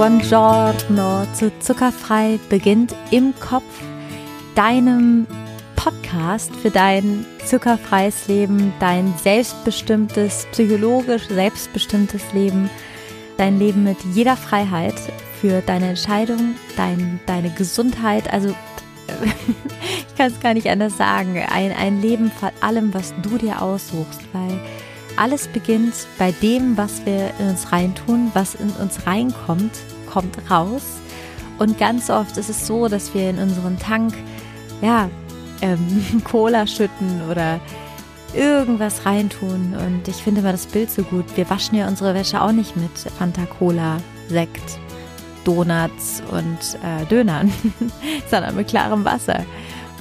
Buongiorno zu Zuckerfrei beginnt im Kopf, deinem Podcast für dein zuckerfreies Leben, dein selbstbestimmtes, psychologisch selbstbestimmtes Leben, dein Leben mit jeder Freiheit für deine Entscheidung, dein, deine Gesundheit, also ich kann es gar nicht anders sagen, ein, ein Leben von allem, was du dir aussuchst, weil alles beginnt bei dem, was wir in uns reintun, was in uns reinkommt, kommt raus. Und ganz oft ist es so, dass wir in unseren Tank, ja, ähm, Cola schütten oder irgendwas reintun. Und ich finde mal das Bild so gut. Wir waschen ja unsere Wäsche auch nicht mit Fanta Cola, Sekt, Donuts und äh, Dönern, sondern mit klarem Wasser.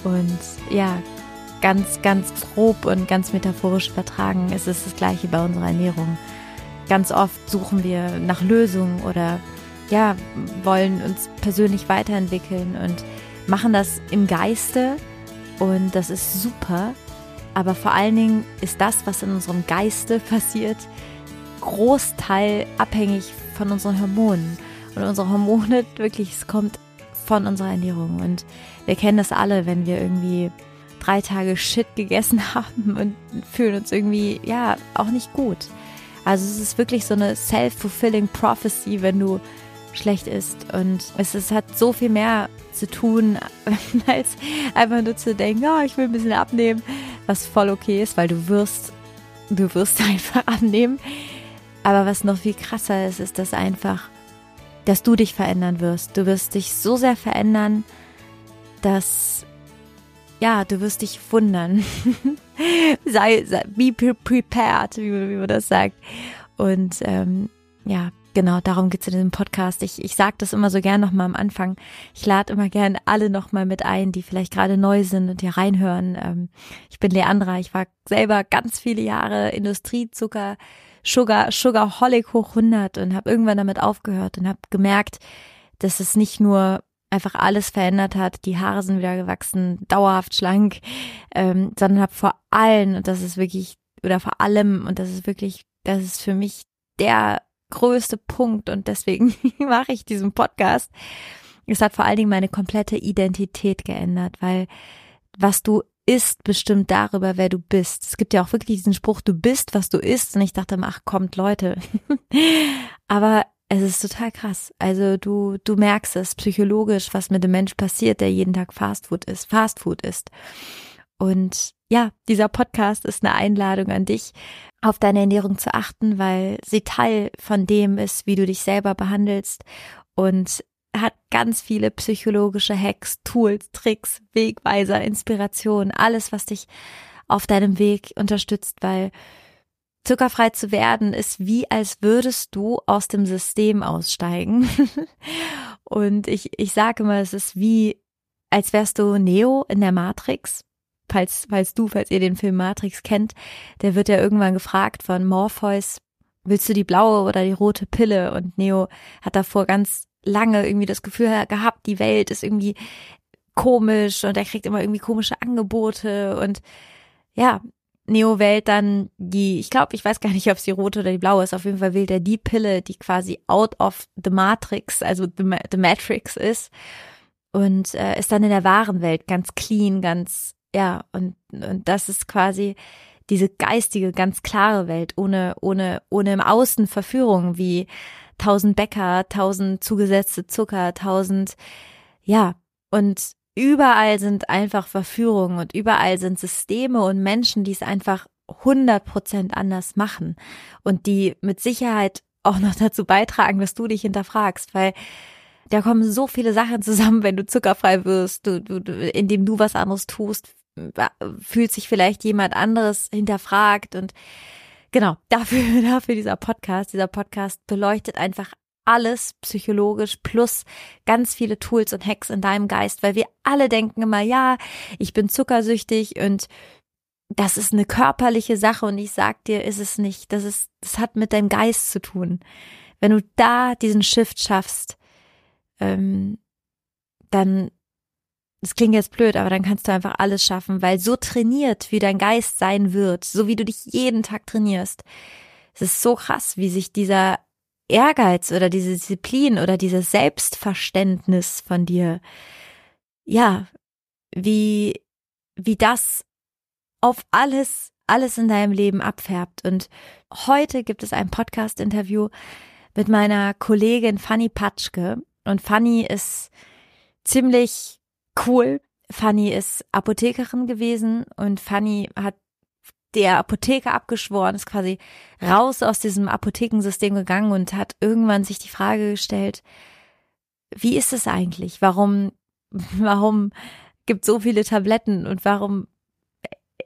Und ja, ganz, ganz grob und ganz metaphorisch übertragen ist es das gleiche bei unserer Ernährung. Ganz oft suchen wir nach Lösungen oder ja, wollen uns persönlich weiterentwickeln und machen das im Geiste und das ist super. Aber vor allen Dingen ist das, was in unserem Geiste passiert, Großteil abhängig von unseren Hormonen. Und unsere Hormone, wirklich, es kommt von unserer Ernährung. Und wir kennen das alle, wenn wir irgendwie drei Tage Shit gegessen haben und fühlen uns irgendwie, ja, auch nicht gut. Also es ist wirklich so eine self-fulfilling prophecy, wenn du schlecht isst. Und es, es hat so viel mehr zu tun, als einfach nur zu denken, oh, ich will ein bisschen abnehmen, was voll okay ist, weil du wirst, du wirst einfach abnehmen. Aber was noch viel krasser ist, ist, dass einfach, dass du dich verändern wirst. Du wirst dich so sehr verändern, dass ja, du wirst dich wundern. sei, sei, be prepared, wie, wie man das sagt. Und ähm, ja, genau, darum geht's in diesem Podcast. Ich, ich sage das immer so gern nochmal am Anfang. Ich lade immer gern alle nochmal mit ein, die vielleicht gerade neu sind und hier reinhören. Ähm, ich bin Leandra, ich war selber ganz viele Jahre Industriezucker, Sugar, Sugarholic hoch 100 und habe irgendwann damit aufgehört und habe gemerkt, dass es nicht nur einfach alles verändert hat. Die Haare sind wieder gewachsen, dauerhaft schlank, ähm, sondern habe vor allem, und das ist wirklich, oder vor allem, und das ist wirklich, das ist für mich der größte Punkt und deswegen mache ich diesen Podcast. Es hat vor allen Dingen meine komplette Identität geändert, weil was du isst, bestimmt darüber, wer du bist. Es gibt ja auch wirklich diesen Spruch, du bist, was du isst. Und ich dachte, ach, kommt Leute. Aber es ist total krass. Also du, du merkst es psychologisch, was mit dem Mensch passiert, der jeden Tag Fastfood isst, Fastfood isst. Und ja, dieser Podcast ist eine Einladung an dich, auf deine Ernährung zu achten, weil sie Teil von dem ist, wie du dich selber behandelst und hat ganz viele psychologische Hacks, Tools, Tricks, Wegweiser, Inspiration, alles, was dich auf deinem Weg unterstützt, weil Zuckerfrei zu werden ist wie, als würdest du aus dem System aussteigen. und ich, ich sage immer, es ist wie, als wärst du Neo in der Matrix. Falls, falls du, falls ihr den Film Matrix kennt, der wird ja irgendwann gefragt von Morpheus, willst du die blaue oder die rote Pille? Und Neo hat davor ganz lange irgendwie das Gefühl gehabt, die Welt ist irgendwie komisch und er kriegt immer irgendwie komische Angebote und ja, Neo wählt dann die, ich glaube, ich weiß gar nicht, ob es die rote oder die blaue ist. Auf jeden Fall wählt er die Pille, die quasi out of the Matrix, also the, the Matrix ist. Und äh, ist dann in der wahren Welt ganz clean, ganz, ja, und, und das ist quasi diese geistige, ganz klare Welt, ohne, ohne, ohne im Außen Verführung wie tausend Bäcker, tausend zugesetzte Zucker, tausend, ja, und überall sind einfach Verführungen und überall sind Systeme und Menschen, die es einfach 100 Prozent anders machen und die mit Sicherheit auch noch dazu beitragen, dass du dich hinterfragst, weil da kommen so viele Sachen zusammen, wenn du zuckerfrei wirst, du, du, indem du was anderes tust, fühlt sich vielleicht jemand anderes hinterfragt und genau, dafür, dafür dieser Podcast, dieser Podcast beleuchtet einfach alles psychologisch plus ganz viele Tools und Hacks in deinem Geist, weil wir alle denken immer, ja, ich bin zuckersüchtig und das ist eine körperliche Sache und ich sag dir, ist es nicht. Das ist, das hat mit deinem Geist zu tun. Wenn du da diesen Shift schaffst, ähm, dann, das klingt jetzt blöd, aber dann kannst du einfach alles schaffen, weil so trainiert, wie dein Geist sein wird, so wie du dich jeden Tag trainierst, es ist so krass, wie sich dieser Ehrgeiz oder diese Disziplin oder dieses Selbstverständnis von dir, ja, wie, wie das auf alles, alles in deinem Leben abfärbt. Und heute gibt es ein Podcast-Interview mit meiner Kollegin Fanny Patschke. Und Fanny ist ziemlich cool. Fanny ist Apothekerin gewesen und Fanny hat der Apotheker abgeschworen, ist quasi raus aus diesem Apothekensystem gegangen und hat irgendwann sich die Frage gestellt, wie ist es eigentlich? Warum, warum gibt so viele Tabletten und warum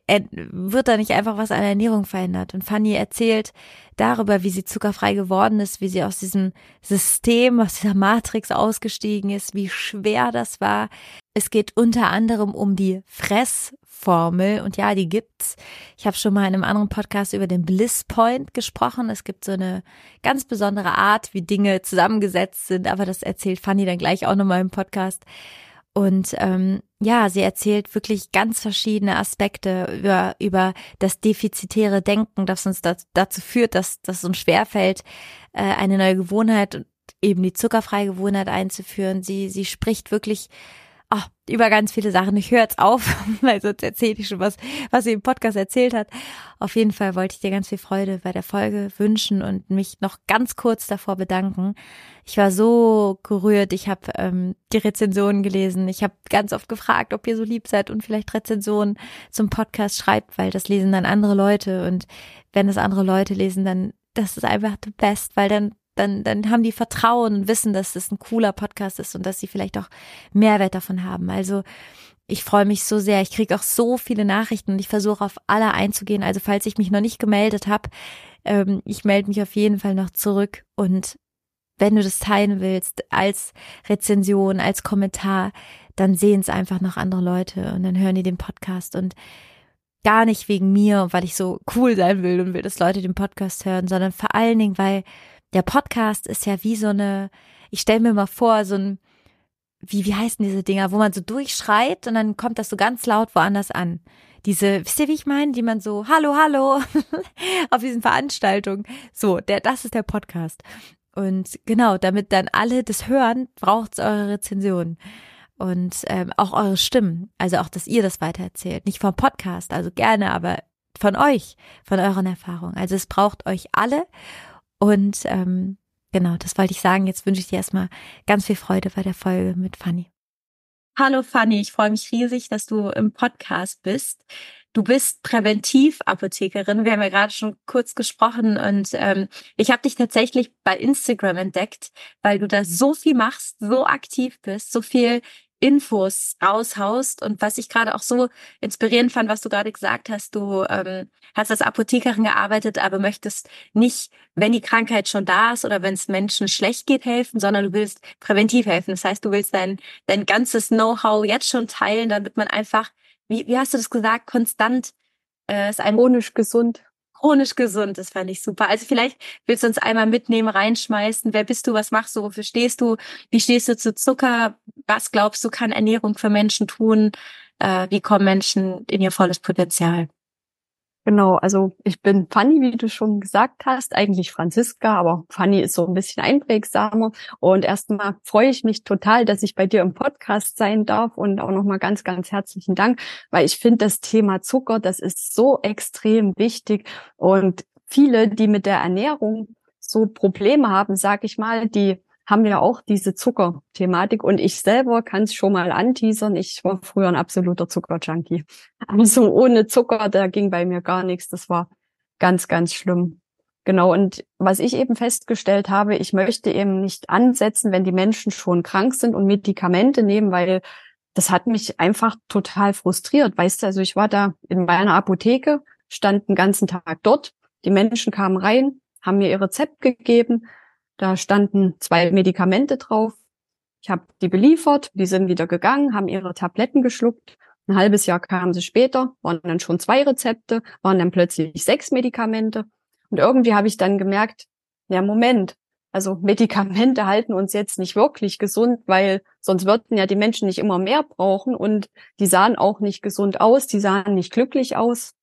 wird da nicht einfach was an der Ernährung verändert? Und Fanny erzählt darüber, wie sie zuckerfrei geworden ist, wie sie aus diesem System, aus dieser Matrix ausgestiegen ist, wie schwer das war. Es geht unter anderem um die Fressformel und ja, die gibt's. Ich habe schon mal in einem anderen Podcast über den Bliss Point gesprochen. Es gibt so eine ganz besondere Art, wie Dinge zusammengesetzt sind, aber das erzählt Fanny dann gleich auch nochmal im Podcast. Und ähm, ja, sie erzählt wirklich ganz verschiedene Aspekte über, über das defizitäre Denken, das uns das, dazu führt, dass, es uns schwerfällt, äh, eine neue Gewohnheit eben die zuckerfreie Gewohnheit einzuführen. Sie, sie spricht wirklich oh, über ganz viele Sachen. Ich höre jetzt auf, weil sonst erzähle ich schon was, was sie im Podcast erzählt hat. Auf jeden Fall wollte ich dir ganz viel Freude bei der Folge wünschen und mich noch ganz kurz davor bedanken. Ich war so gerührt. Ich habe ähm, die Rezensionen gelesen. Ich habe ganz oft gefragt, ob ihr so lieb seid und vielleicht Rezensionen zum Podcast schreibt, weil das lesen dann andere Leute und wenn das andere Leute lesen, dann das ist einfach the best, weil dann dann, dann haben die Vertrauen und wissen, dass es ein cooler Podcast ist und dass sie vielleicht auch Mehrwert davon haben. Also ich freue mich so sehr. Ich kriege auch so viele Nachrichten und ich versuche auf alle einzugehen. Also falls ich mich noch nicht gemeldet habe, ähm, ich melde mich auf jeden Fall noch zurück. Und wenn du das teilen willst, als Rezension, als Kommentar, dann sehen es einfach noch andere Leute und dann hören die den Podcast und gar nicht wegen mir, weil ich so cool sein will und will, dass Leute den Podcast hören, sondern vor allen Dingen, weil der Podcast ist ja wie so eine, ich stelle mir mal vor, so ein, wie, wie heißen diese Dinger, wo man so durchschreit und dann kommt das so ganz laut woanders an. Diese, wisst ihr, wie ich meine, die man so, hallo, hallo, auf diesen Veranstaltungen. So, der, das ist der Podcast. Und genau, damit dann alle das hören, braucht's eure Rezension. Und ähm, auch eure Stimmen. Also auch, dass ihr das weitererzählt. Nicht vom Podcast, also gerne, aber von euch, von euren Erfahrungen. Also es braucht euch alle. Und ähm, genau, das wollte ich sagen. Jetzt wünsche ich dir erstmal ganz viel Freude bei der Folge mit Fanny. Hallo Fanny, ich freue mich riesig, dass du im Podcast bist. Du bist Präventivapothekerin. Wir haben ja gerade schon kurz gesprochen und ähm, ich habe dich tatsächlich bei Instagram entdeckt, weil du da so viel machst, so aktiv bist, so viel Infos raushaust. Und was ich gerade auch so inspirierend fand, was du gerade gesagt hast, du ähm, hast als Apothekerin gearbeitet, aber möchtest nicht, wenn die Krankheit schon da ist oder wenn es Menschen schlecht geht, helfen, sondern du willst präventiv helfen. Das heißt, du willst dein, dein ganzes Know-how jetzt schon teilen, damit man einfach, wie, wie hast du das gesagt, konstant äh, ist ein chronisch gesund chronisch gesund. Das fand ich super. Also vielleicht willst du uns einmal mitnehmen, reinschmeißen. Wer bist du? Was machst du? Wofür stehst du? Wie stehst du zu Zucker? Was glaubst du, kann Ernährung für Menschen tun? Äh, wie kommen Menschen in ihr volles Potenzial? Genau, also ich bin Fanny, wie du schon gesagt hast, eigentlich Franziska, aber Fanny ist so ein bisschen einprägsamer. Und erstmal freue ich mich total, dass ich bei dir im Podcast sein darf und auch nochmal ganz, ganz herzlichen Dank, weil ich finde, das Thema Zucker, das ist so extrem wichtig und viele, die mit der Ernährung so Probleme haben, sag ich mal, die haben wir auch diese Zuckerthematik und ich selber kann es schon mal anteasern. Ich war früher ein absoluter Zuckerjunkie. Also ohne Zucker, da ging bei mir gar nichts. Das war ganz, ganz schlimm. Genau. Und was ich eben festgestellt habe, ich möchte eben nicht ansetzen, wenn die Menschen schon krank sind und Medikamente nehmen, weil das hat mich einfach total frustriert. Weißt du, also ich war da in meiner Apotheke, stand den ganzen Tag dort. Die Menschen kamen rein, haben mir ihr Rezept gegeben da standen zwei Medikamente drauf. Ich habe die beliefert, die sind wieder gegangen, haben ihre Tabletten geschluckt. Ein halbes Jahr kamen sie später, waren dann schon zwei Rezepte, waren dann plötzlich sechs Medikamente. Und irgendwie habe ich dann gemerkt, ja, Moment, also Medikamente halten uns jetzt nicht wirklich gesund, weil sonst würden ja die Menschen nicht immer mehr brauchen und die sahen auch nicht gesund aus, die sahen nicht glücklich aus.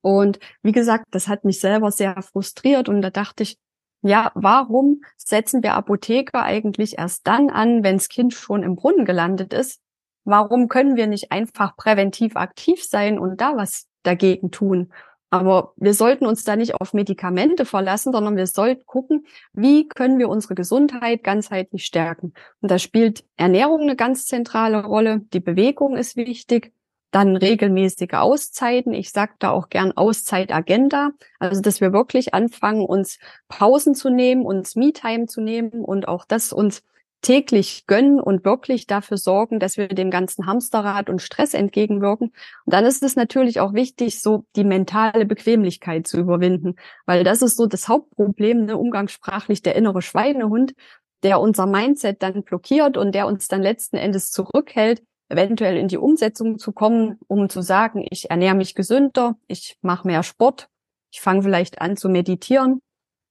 Und wie gesagt, das hat mich selber sehr frustriert und da dachte ich, ja, warum setzen wir Apotheker eigentlich erst dann an, wenn das Kind schon im Brunnen gelandet ist? Warum können wir nicht einfach präventiv aktiv sein und da was dagegen tun? Aber wir sollten uns da nicht auf Medikamente verlassen, sondern wir sollten gucken, wie können wir unsere Gesundheit ganzheitlich stärken. Und da spielt Ernährung eine ganz zentrale Rolle. Die Bewegung ist wichtig. Dann regelmäßige Auszeiten. Ich sage da auch gern Auszeitagenda. Also, dass wir wirklich anfangen, uns Pausen zu nehmen, uns Me-Time zu nehmen und auch das uns täglich gönnen und wirklich dafür sorgen, dass wir dem ganzen Hamsterrad und Stress entgegenwirken. Und dann ist es natürlich auch wichtig, so die mentale Bequemlichkeit zu überwinden, weil das ist so das Hauptproblem, ne, umgangssprachlich der innere Schweinehund, der unser Mindset dann blockiert und der uns dann letzten Endes zurückhält, eventuell in die Umsetzung zu kommen, um zu sagen, ich ernähre mich gesünder, ich mache mehr Sport, ich fange vielleicht an zu meditieren.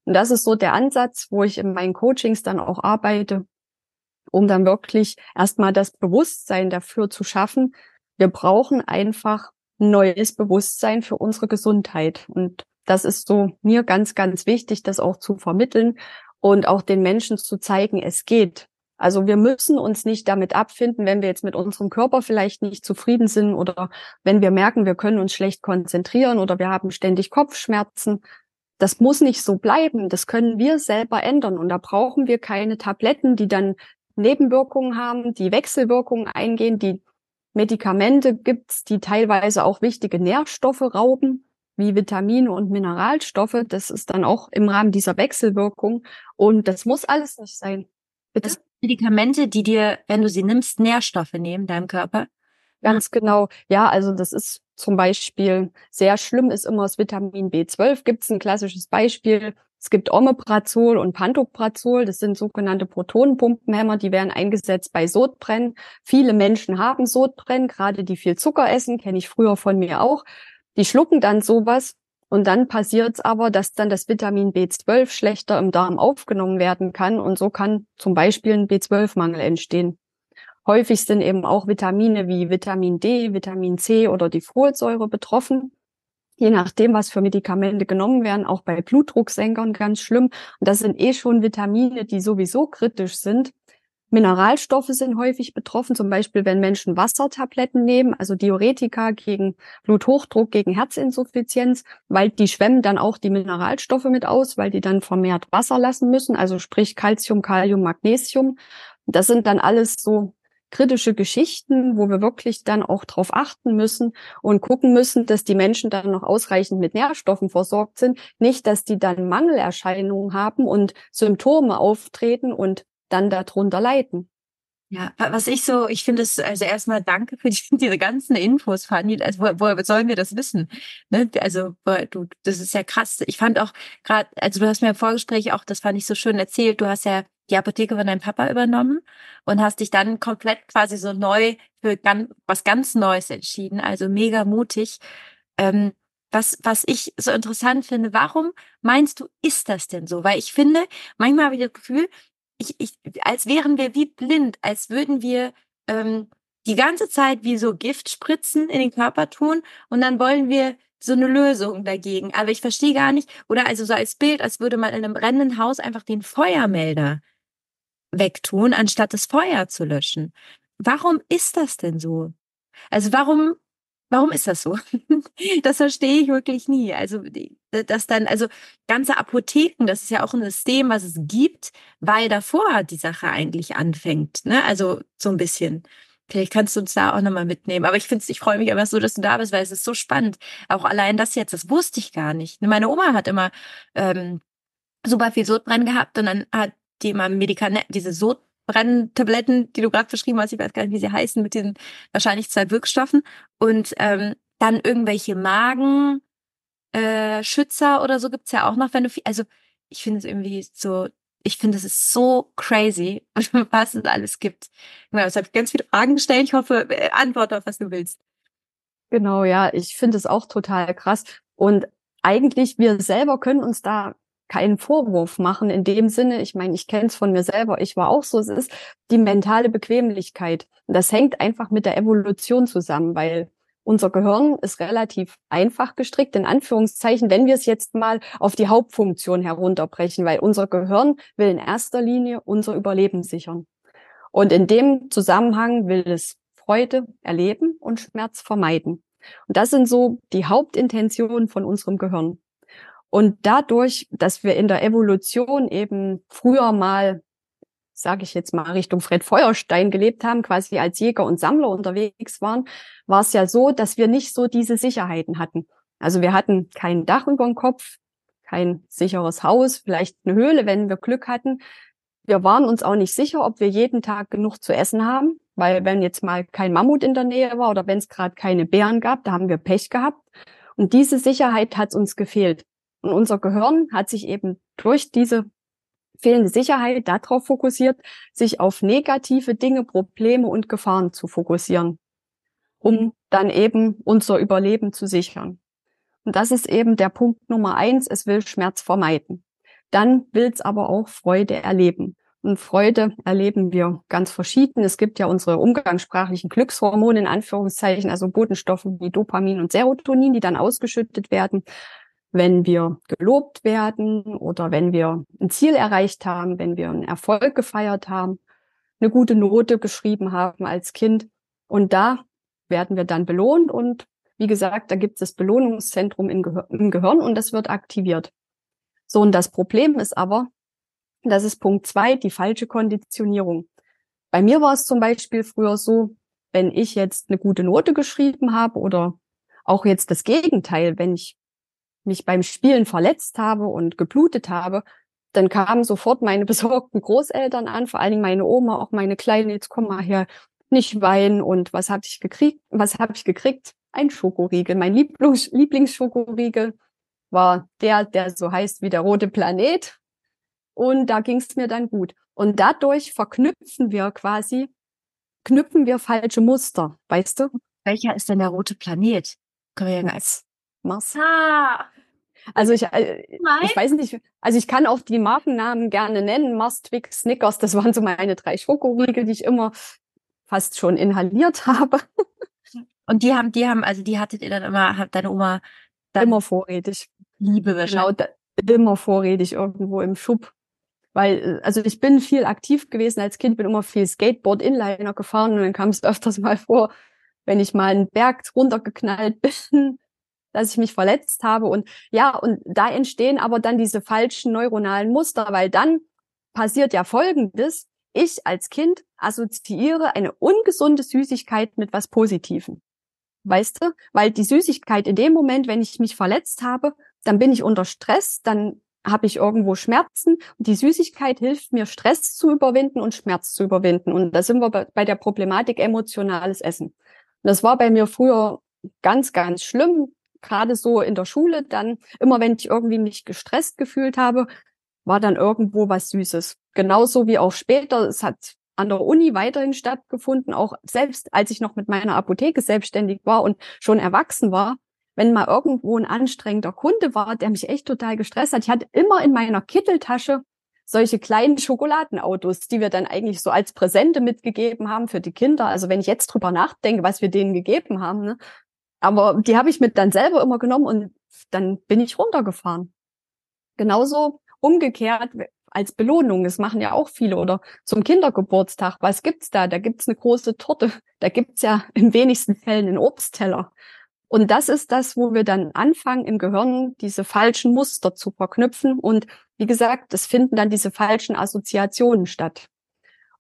Und das ist so der Ansatz, wo ich in meinen Coachings dann auch arbeite, um dann wirklich erstmal das Bewusstsein dafür zu schaffen. Wir brauchen einfach neues Bewusstsein für unsere Gesundheit. Und das ist so mir ganz, ganz wichtig, das auch zu vermitteln und auch den Menschen zu zeigen, es geht. Also wir müssen uns nicht damit abfinden, wenn wir jetzt mit unserem Körper vielleicht nicht zufrieden sind oder wenn wir merken, wir können uns schlecht konzentrieren oder wir haben ständig Kopfschmerzen. Das muss nicht so bleiben. Das können wir selber ändern. Und da brauchen wir keine Tabletten, die dann Nebenwirkungen haben, die Wechselwirkungen eingehen. Die Medikamente gibt's, die teilweise auch wichtige Nährstoffe rauben, wie Vitamine und Mineralstoffe. Das ist dann auch im Rahmen dieser Wechselwirkung. Und das muss alles nicht sein. Bitte? Medikamente, die dir, wenn du sie nimmst, Nährstoffe nehmen, deinem Körper? Ganz genau. Ja, also das ist zum Beispiel sehr schlimm ist immer das Vitamin B12. Gibt es ein klassisches Beispiel. Es gibt Omeprazol und Pantoprazol. Das sind sogenannte Protonenpumpenhämmer. Die werden eingesetzt bei Sodbrennen. Viele Menschen haben Sodbrennen, gerade die viel Zucker essen, kenne ich früher von mir auch. Die schlucken dann sowas und dann passiert es aber, dass dann das Vitamin B12 schlechter im Darm aufgenommen werden kann und so kann zum Beispiel ein B12-Mangel entstehen. Häufig sind eben auch Vitamine wie Vitamin D, Vitamin C oder die Folsäure betroffen. Je nachdem, was für Medikamente genommen werden, auch bei Blutdrucksenkern ganz schlimm. Und das sind eh schon Vitamine, die sowieso kritisch sind. Mineralstoffe sind häufig betroffen, zum Beispiel wenn Menschen Wassertabletten nehmen, also Diuretika gegen Bluthochdruck, gegen Herzinsuffizienz, weil die schwemmen dann auch die Mineralstoffe mit aus, weil die dann vermehrt Wasser lassen müssen, also sprich Calcium, Kalium, Magnesium. Das sind dann alles so kritische Geschichten, wo wir wirklich dann auch drauf achten müssen und gucken müssen, dass die Menschen dann noch ausreichend mit Nährstoffen versorgt sind. Nicht, dass die dann Mangelerscheinungen haben und Symptome auftreten und dann darunter leiden. Ja, was ich so, ich finde es, also erstmal danke für die, diese ganzen Infos, Fanny. Also wo, woher sollen wir das wissen? Ne? Also du, das ist ja krass. Ich fand auch gerade, also du hast mir im Vorgespräch auch, das fand ich so schön erzählt, du hast ja die Apotheke von deinem Papa übernommen und hast dich dann komplett quasi so neu für ganz, was ganz Neues entschieden. Also mega mutig. Ähm, was, was ich so interessant finde, warum meinst du, ist das denn so? Weil ich finde, manchmal habe ich das Gefühl, ich, ich, als wären wir wie blind, als würden wir ähm, die ganze Zeit wie so Giftspritzen in den Körper tun und dann wollen wir so eine Lösung dagegen. Aber ich verstehe gar nicht, oder also so als Bild, als würde man in einem brennenden Haus einfach den Feuermelder wegtun, anstatt das Feuer zu löschen. Warum ist das denn so? Also warum Warum ist das so? das verstehe ich wirklich nie. Also, dass dann, also ganze Apotheken, das ist ja auch ein System, was es gibt, weil davor die Sache eigentlich anfängt. Ne? Also so ein bisschen. Vielleicht kannst du uns da auch nochmal mitnehmen. Aber ich finde ich freue mich einfach so, dass du da bist, weil es ist so spannend. Auch allein das jetzt, das wusste ich gar nicht. Meine Oma hat immer ähm, super viel Sodbrennen gehabt und dann hat die immer Medikamente, diese Sod Brenntabletten, die du gerade beschrieben hast, ich weiß gar nicht, wie sie heißen, mit diesen wahrscheinlich zwei Wirkstoffen. Und ähm, dann irgendwelche Magenschützer äh, Schützer oder so gibt's ja auch noch, wenn du viel, also ich finde es irgendwie so, ich finde es ist so crazy, was es alles gibt. Genau, ich ganz viele Fragen gestellt. Ich hoffe, äh, antworte auf was du willst. Genau, ja, ich finde es auch total krass. Und eigentlich, wir selber können uns da keinen Vorwurf machen in dem Sinne. Ich meine, ich kenne es von mir selber, ich war auch so, es ist die mentale Bequemlichkeit. Und das hängt einfach mit der Evolution zusammen, weil unser Gehirn ist relativ einfach gestrickt, in Anführungszeichen, wenn wir es jetzt mal auf die Hauptfunktion herunterbrechen, weil unser Gehirn will in erster Linie unser Überleben sichern. Und in dem Zusammenhang will es Freude erleben und Schmerz vermeiden. Und das sind so die Hauptintentionen von unserem Gehirn. Und dadurch, dass wir in der Evolution eben früher mal sage ich jetzt mal, Richtung Fred Feuerstein gelebt haben, quasi als Jäger und Sammler unterwegs waren, war es ja so, dass wir nicht so diese Sicherheiten hatten. Also wir hatten kein Dach über dem Kopf, kein sicheres Haus, vielleicht eine Höhle, wenn wir Glück hatten. Wir waren uns auch nicht sicher, ob wir jeden Tag genug zu essen haben, weil wenn jetzt mal kein Mammut in der Nähe war oder wenn es gerade keine Bären gab, da haben wir Pech gehabt. Und diese Sicherheit hat uns gefehlt. Und unser Gehirn hat sich eben durch diese fehlende Sicherheit darauf fokussiert, sich auf negative Dinge, Probleme und Gefahren zu fokussieren, um dann eben unser Überleben zu sichern. Und das ist eben der Punkt Nummer eins. Es will Schmerz vermeiden. Dann will es aber auch Freude erleben. Und Freude erleben wir ganz verschieden. Es gibt ja unsere umgangssprachlichen Glückshormone in Anführungszeichen, also Botenstoffe wie Dopamin und Serotonin, die dann ausgeschüttet werden wenn wir gelobt werden oder wenn wir ein Ziel erreicht haben, wenn wir einen Erfolg gefeiert haben, eine gute Note geschrieben haben als Kind. Und da werden wir dann belohnt und wie gesagt, da gibt es das Belohnungszentrum im, Gehir im Gehirn und das wird aktiviert. So, und das Problem ist aber, das ist Punkt zwei, die falsche Konditionierung. Bei mir war es zum Beispiel früher so, wenn ich jetzt eine gute Note geschrieben habe oder auch jetzt das Gegenteil, wenn ich mich beim Spielen verletzt habe und geblutet habe, dann kamen sofort meine besorgten Großeltern an, vor allen Dingen meine Oma, auch meine Kleine, jetzt komm mal her, nicht weinen. Und was habe ich gekriegt? Was habe ich gekriegt? Ein Schokoriegel. Mein Lieblings Lieblingsschokoriegel war der, der so heißt wie der rote Planet. Und da ging es mir dann gut. Und dadurch verknüpfen wir quasi, knüpfen wir falsche Muster, weißt du? Welcher ist denn der rote Planet? Können wir ja als Mars. Ah. Also ich, äh, ich weiß nicht, also ich kann auch die Markennamen gerne nennen. Mars, Twix, Snickers, das waren so meine drei Schokoriegel, die ich immer fast schon inhaliert habe. Und die haben, die haben, also die hattet ihr dann immer, hat deine Oma dann immer vorrätig. Liebe wahrscheinlich. Genau, da, immer vorrätig irgendwo im Schub. Weil, äh, also ich bin viel aktiv gewesen als Kind, bin immer viel Skateboard, Inliner gefahren und dann kam es öfters mal vor, wenn ich mal einen Berg runtergeknallt bin, dass ich mich verletzt habe. Und ja, und da entstehen aber dann diese falschen neuronalen Muster, weil dann passiert ja Folgendes. Ich als Kind assoziiere eine ungesunde Süßigkeit mit was Positivem. Weißt du? Weil die Süßigkeit in dem Moment, wenn ich mich verletzt habe, dann bin ich unter Stress, dann habe ich irgendwo Schmerzen und die Süßigkeit hilft mir, Stress zu überwinden und Schmerz zu überwinden. Und da sind wir bei der Problematik emotionales Essen. Und das war bei mir früher ganz, ganz schlimm gerade so in der Schule, dann immer wenn ich irgendwie mich gestresst gefühlt habe, war dann irgendwo was Süßes. Genauso wie auch später, es hat an der Uni weiterhin stattgefunden, auch selbst als ich noch mit meiner Apotheke selbstständig war und schon erwachsen war, wenn mal irgendwo ein anstrengender Kunde war, der mich echt total gestresst hat, ich hatte immer in meiner Kitteltasche solche kleinen Schokoladenautos, die wir dann eigentlich so als Präsente mitgegeben haben für die Kinder. Also wenn ich jetzt drüber nachdenke, was wir denen gegeben haben, ne, aber die habe ich mit dann selber immer genommen und dann bin ich runtergefahren. Genauso umgekehrt als Belohnung. Das machen ja auch viele. Oder zum Kindergeburtstag. Was gibt's da? Da gibt's eine große Torte. Da gibt's ja in wenigsten Fällen einen Obstteller. Und das ist das, wo wir dann anfangen, im Gehirn diese falschen Muster zu verknüpfen. Und wie gesagt, es finden dann diese falschen Assoziationen statt.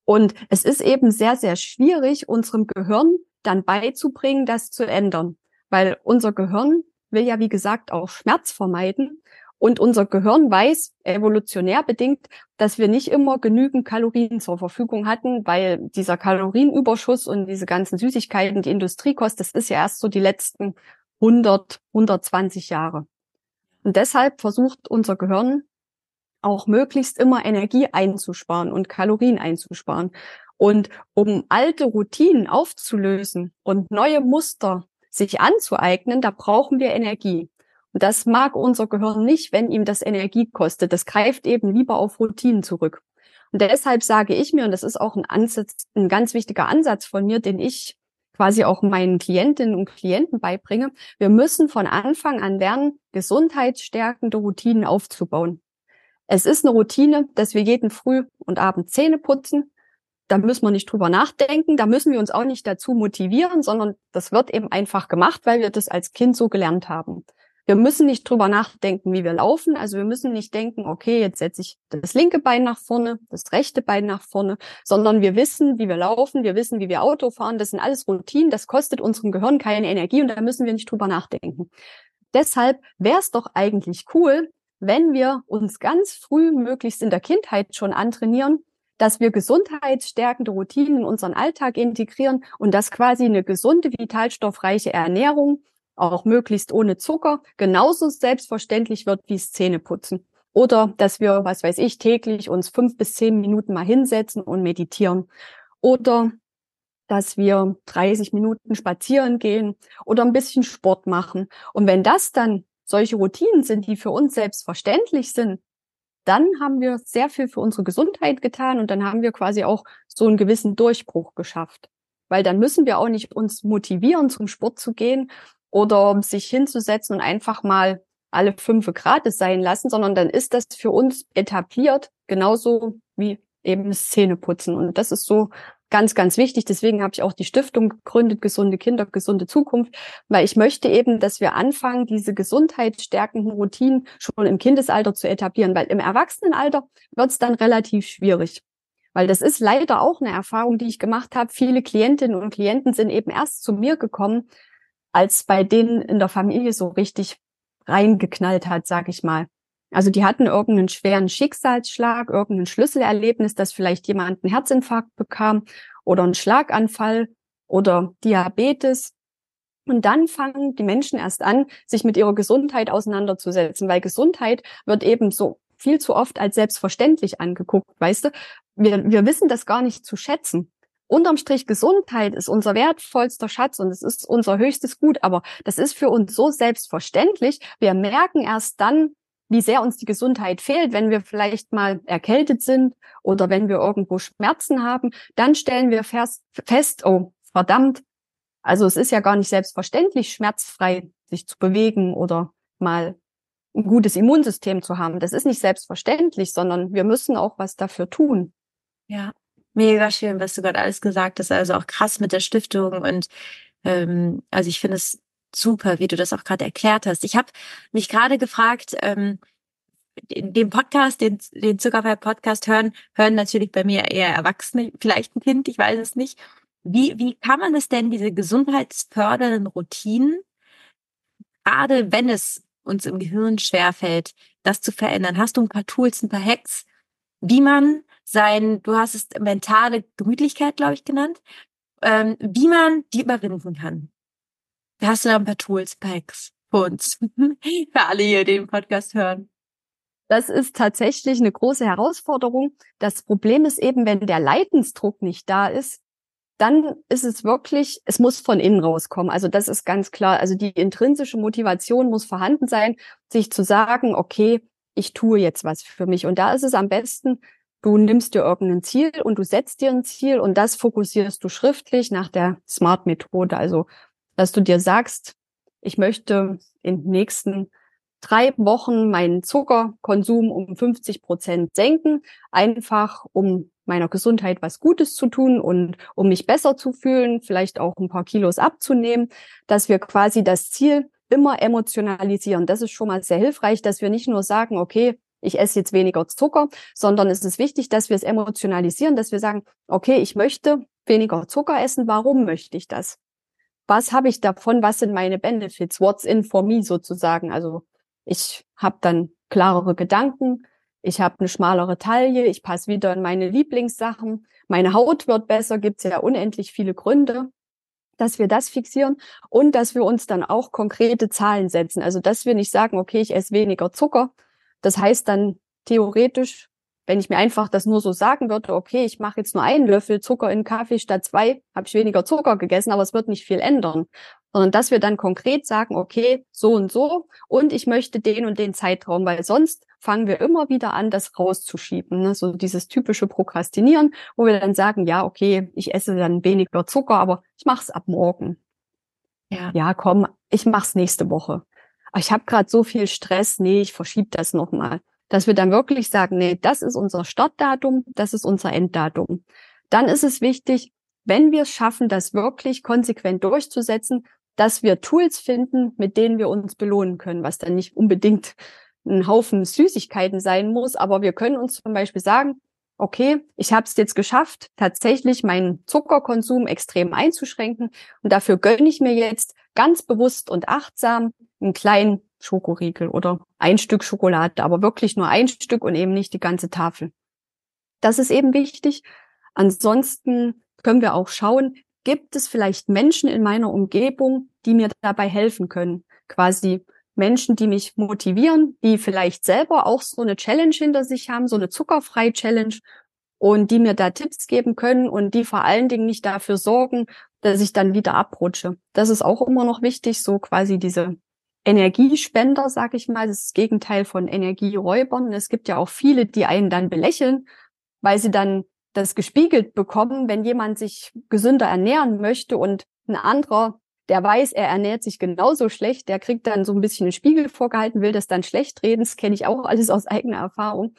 Und es ist eben sehr, sehr schwierig, unserem Gehirn dann beizubringen, das zu ändern weil unser Gehirn will ja, wie gesagt, auch Schmerz vermeiden. Und unser Gehirn weiß evolutionär bedingt, dass wir nicht immer genügend Kalorien zur Verfügung hatten, weil dieser Kalorienüberschuss und diese ganzen Süßigkeiten, die Industrie kostet, das ist ja erst so die letzten 100, 120 Jahre. Und deshalb versucht unser Gehirn auch möglichst immer Energie einzusparen und Kalorien einzusparen. Und um alte Routinen aufzulösen und neue Muster sich anzueignen, da brauchen wir Energie. Und das mag unser Gehirn nicht, wenn ihm das Energie kostet. Das greift eben lieber auf Routinen zurück. Und deshalb sage ich mir, und das ist auch ein Ansatz, ein ganz wichtiger Ansatz von mir, den ich quasi auch meinen Klientinnen und Klienten beibringe. Wir müssen von Anfang an lernen, gesundheitsstärkende Routinen aufzubauen. Es ist eine Routine, dass wir jeden Früh und Abend Zähne putzen. Da müssen wir nicht drüber nachdenken. Da müssen wir uns auch nicht dazu motivieren, sondern das wird eben einfach gemacht, weil wir das als Kind so gelernt haben. Wir müssen nicht drüber nachdenken, wie wir laufen. Also wir müssen nicht denken, okay, jetzt setze ich das linke Bein nach vorne, das rechte Bein nach vorne, sondern wir wissen, wie wir laufen, wir wissen, wie wir Auto fahren. Das sind alles Routinen. Das kostet unserem Gehirn keine Energie und da müssen wir nicht drüber nachdenken. Deshalb wäre es doch eigentlich cool, wenn wir uns ganz früh, möglichst in der Kindheit schon antrainieren, dass wir gesundheitsstärkende Routinen in unseren Alltag integrieren und dass quasi eine gesunde, vitalstoffreiche Ernährung auch möglichst ohne Zucker, genauso selbstverständlich wird wie Zähneputzen. Oder dass wir, was weiß ich, täglich uns fünf bis zehn Minuten mal hinsetzen und meditieren. Oder dass wir 30 Minuten spazieren gehen oder ein bisschen Sport machen. Und wenn das dann solche Routinen sind, die für uns selbstverständlich sind, dann haben wir sehr viel für unsere Gesundheit getan und dann haben wir quasi auch so einen gewissen Durchbruch geschafft. Weil dann müssen wir auch nicht uns motivieren, zum Sport zu gehen oder sich hinzusetzen und einfach mal alle fünf Grad sein lassen, sondern dann ist das für uns etabliert, genauso wie eben Zähneputzen. Und das ist so ganz, ganz wichtig. Deswegen habe ich auch die Stiftung gegründet, gesunde Kinder, gesunde Zukunft, weil ich möchte eben, dass wir anfangen, diese gesundheitsstärkenden Routinen schon im Kindesalter zu etablieren, weil im Erwachsenenalter wird es dann relativ schwierig. Weil das ist leider auch eine Erfahrung, die ich gemacht habe. Viele Klientinnen und Klienten sind eben erst zu mir gekommen, als bei denen in der Familie so richtig reingeknallt hat, sag ich mal. Also die hatten irgendeinen schweren Schicksalsschlag, irgendein Schlüsselerlebnis, dass vielleicht jemand einen Herzinfarkt bekam oder einen Schlaganfall oder Diabetes. Und dann fangen die Menschen erst an, sich mit ihrer Gesundheit auseinanderzusetzen, weil Gesundheit wird eben so viel zu oft als selbstverständlich angeguckt, weißt du? Wir, wir wissen das gar nicht zu schätzen unterm Strich Gesundheit ist unser wertvollster Schatz und es ist unser höchstes Gut, aber das ist für uns so selbstverständlich. Wir merken erst dann, wie sehr uns die Gesundheit fehlt, wenn wir vielleicht mal erkältet sind oder wenn wir irgendwo Schmerzen haben, dann stellen wir fest, oh, verdammt, also es ist ja gar nicht selbstverständlich, schmerzfrei sich zu bewegen oder mal ein gutes Immunsystem zu haben. Das ist nicht selbstverständlich, sondern wir müssen auch was dafür tun. Ja, Mega schön, was du gerade alles gesagt hast. Also auch krass mit der Stiftung und ähm, also ich finde es super, wie du das auch gerade erklärt hast. Ich habe mich gerade gefragt, ähm, dem Podcast, den, den Zuckerfrei-Podcast hören, hören natürlich bei mir eher Erwachsene, vielleicht ein Kind, ich weiß es nicht. Wie, wie kann man es denn, diese gesundheitsfördernden Routinen, gerade wenn es uns im Gehirn schwerfällt, das zu verändern? Hast du ein paar Tools, ein paar Hacks, wie man sein, du hast es mentale Gemütlichkeit, glaube ich, genannt, ähm, wie man die überwinden kann. Da hast du da ein paar Tools, Packs für uns, für alle hier, die den Podcast hören. Das ist tatsächlich eine große Herausforderung. Das Problem ist eben, wenn der Leidensdruck nicht da ist, dann ist es wirklich, es muss von innen rauskommen. Also das ist ganz klar. Also die intrinsische Motivation muss vorhanden sein, sich zu sagen, okay, ich tue jetzt was für mich. Und da ist es am besten, Du nimmst dir irgendein Ziel und du setzt dir ein Ziel und das fokussierst du schriftlich nach der SMART-Methode. Also, dass du dir sagst, ich möchte in den nächsten drei Wochen meinen Zuckerkonsum um 50 Prozent senken, einfach um meiner Gesundheit was Gutes zu tun und um mich besser zu fühlen, vielleicht auch ein paar Kilos abzunehmen, dass wir quasi das Ziel immer emotionalisieren. Das ist schon mal sehr hilfreich, dass wir nicht nur sagen, okay, ich esse jetzt weniger Zucker, sondern es ist wichtig, dass wir es emotionalisieren, dass wir sagen, okay, ich möchte weniger Zucker essen, warum möchte ich das? Was habe ich davon? Was sind meine Benefits? What's in for me sozusagen? Also ich habe dann klarere Gedanken, ich habe eine schmalere Taille, ich passe wieder in meine Lieblingssachen, meine Haut wird besser, gibt es ja unendlich viele Gründe, dass wir das fixieren und dass wir uns dann auch konkrete Zahlen setzen. Also dass wir nicht sagen, okay, ich esse weniger Zucker, das heißt dann theoretisch, wenn ich mir einfach das nur so sagen würde, okay, ich mache jetzt nur einen Löffel Zucker in Kaffee statt zwei, habe ich weniger Zucker gegessen, aber es wird nicht viel ändern. sondern dass wir dann konkret sagen, okay, so und so und ich möchte den und den Zeitraum, weil sonst fangen wir immer wieder an, das rauszuschieben. Ne? So dieses typische Prokrastinieren, wo wir dann sagen, ja, okay, ich esse dann weniger Zucker, aber ich mache es ab morgen. Ja. ja, komm, ich mach's nächste Woche. Ich habe gerade so viel Stress, nee, ich verschiebe das nochmal. Dass wir dann wirklich sagen, nee, das ist unser Startdatum, das ist unser Enddatum. Dann ist es wichtig, wenn wir es schaffen, das wirklich konsequent durchzusetzen, dass wir Tools finden, mit denen wir uns belohnen können, was dann nicht unbedingt ein Haufen Süßigkeiten sein muss, aber wir können uns zum Beispiel sagen, okay, ich habe es jetzt geschafft, tatsächlich meinen Zuckerkonsum extrem einzuschränken und dafür gönne ich mir jetzt ganz bewusst und achtsam einen kleinen Schokoriegel oder ein Stück Schokolade, aber wirklich nur ein Stück und eben nicht die ganze Tafel. Das ist eben wichtig. Ansonsten können wir auch schauen, gibt es vielleicht Menschen in meiner Umgebung, die mir dabei helfen können? Quasi Menschen, die mich motivieren, die vielleicht selber auch so eine Challenge hinter sich haben, so eine zuckerfrei Challenge und die mir da Tipps geben können und die vor allen Dingen nicht dafür sorgen, dass ich dann wieder abrutsche. Das ist auch immer noch wichtig, so quasi diese Energiespender, sag ich mal, das ist das Gegenteil von Energieräubern. Es gibt ja auch viele, die einen dann belächeln, weil sie dann das gespiegelt bekommen, wenn jemand sich gesünder ernähren möchte und ein anderer, der weiß, er ernährt sich genauso schlecht, der kriegt dann so ein bisschen einen Spiegel vorgehalten, will das dann schlecht reden. Das kenne ich auch alles aus eigener Erfahrung.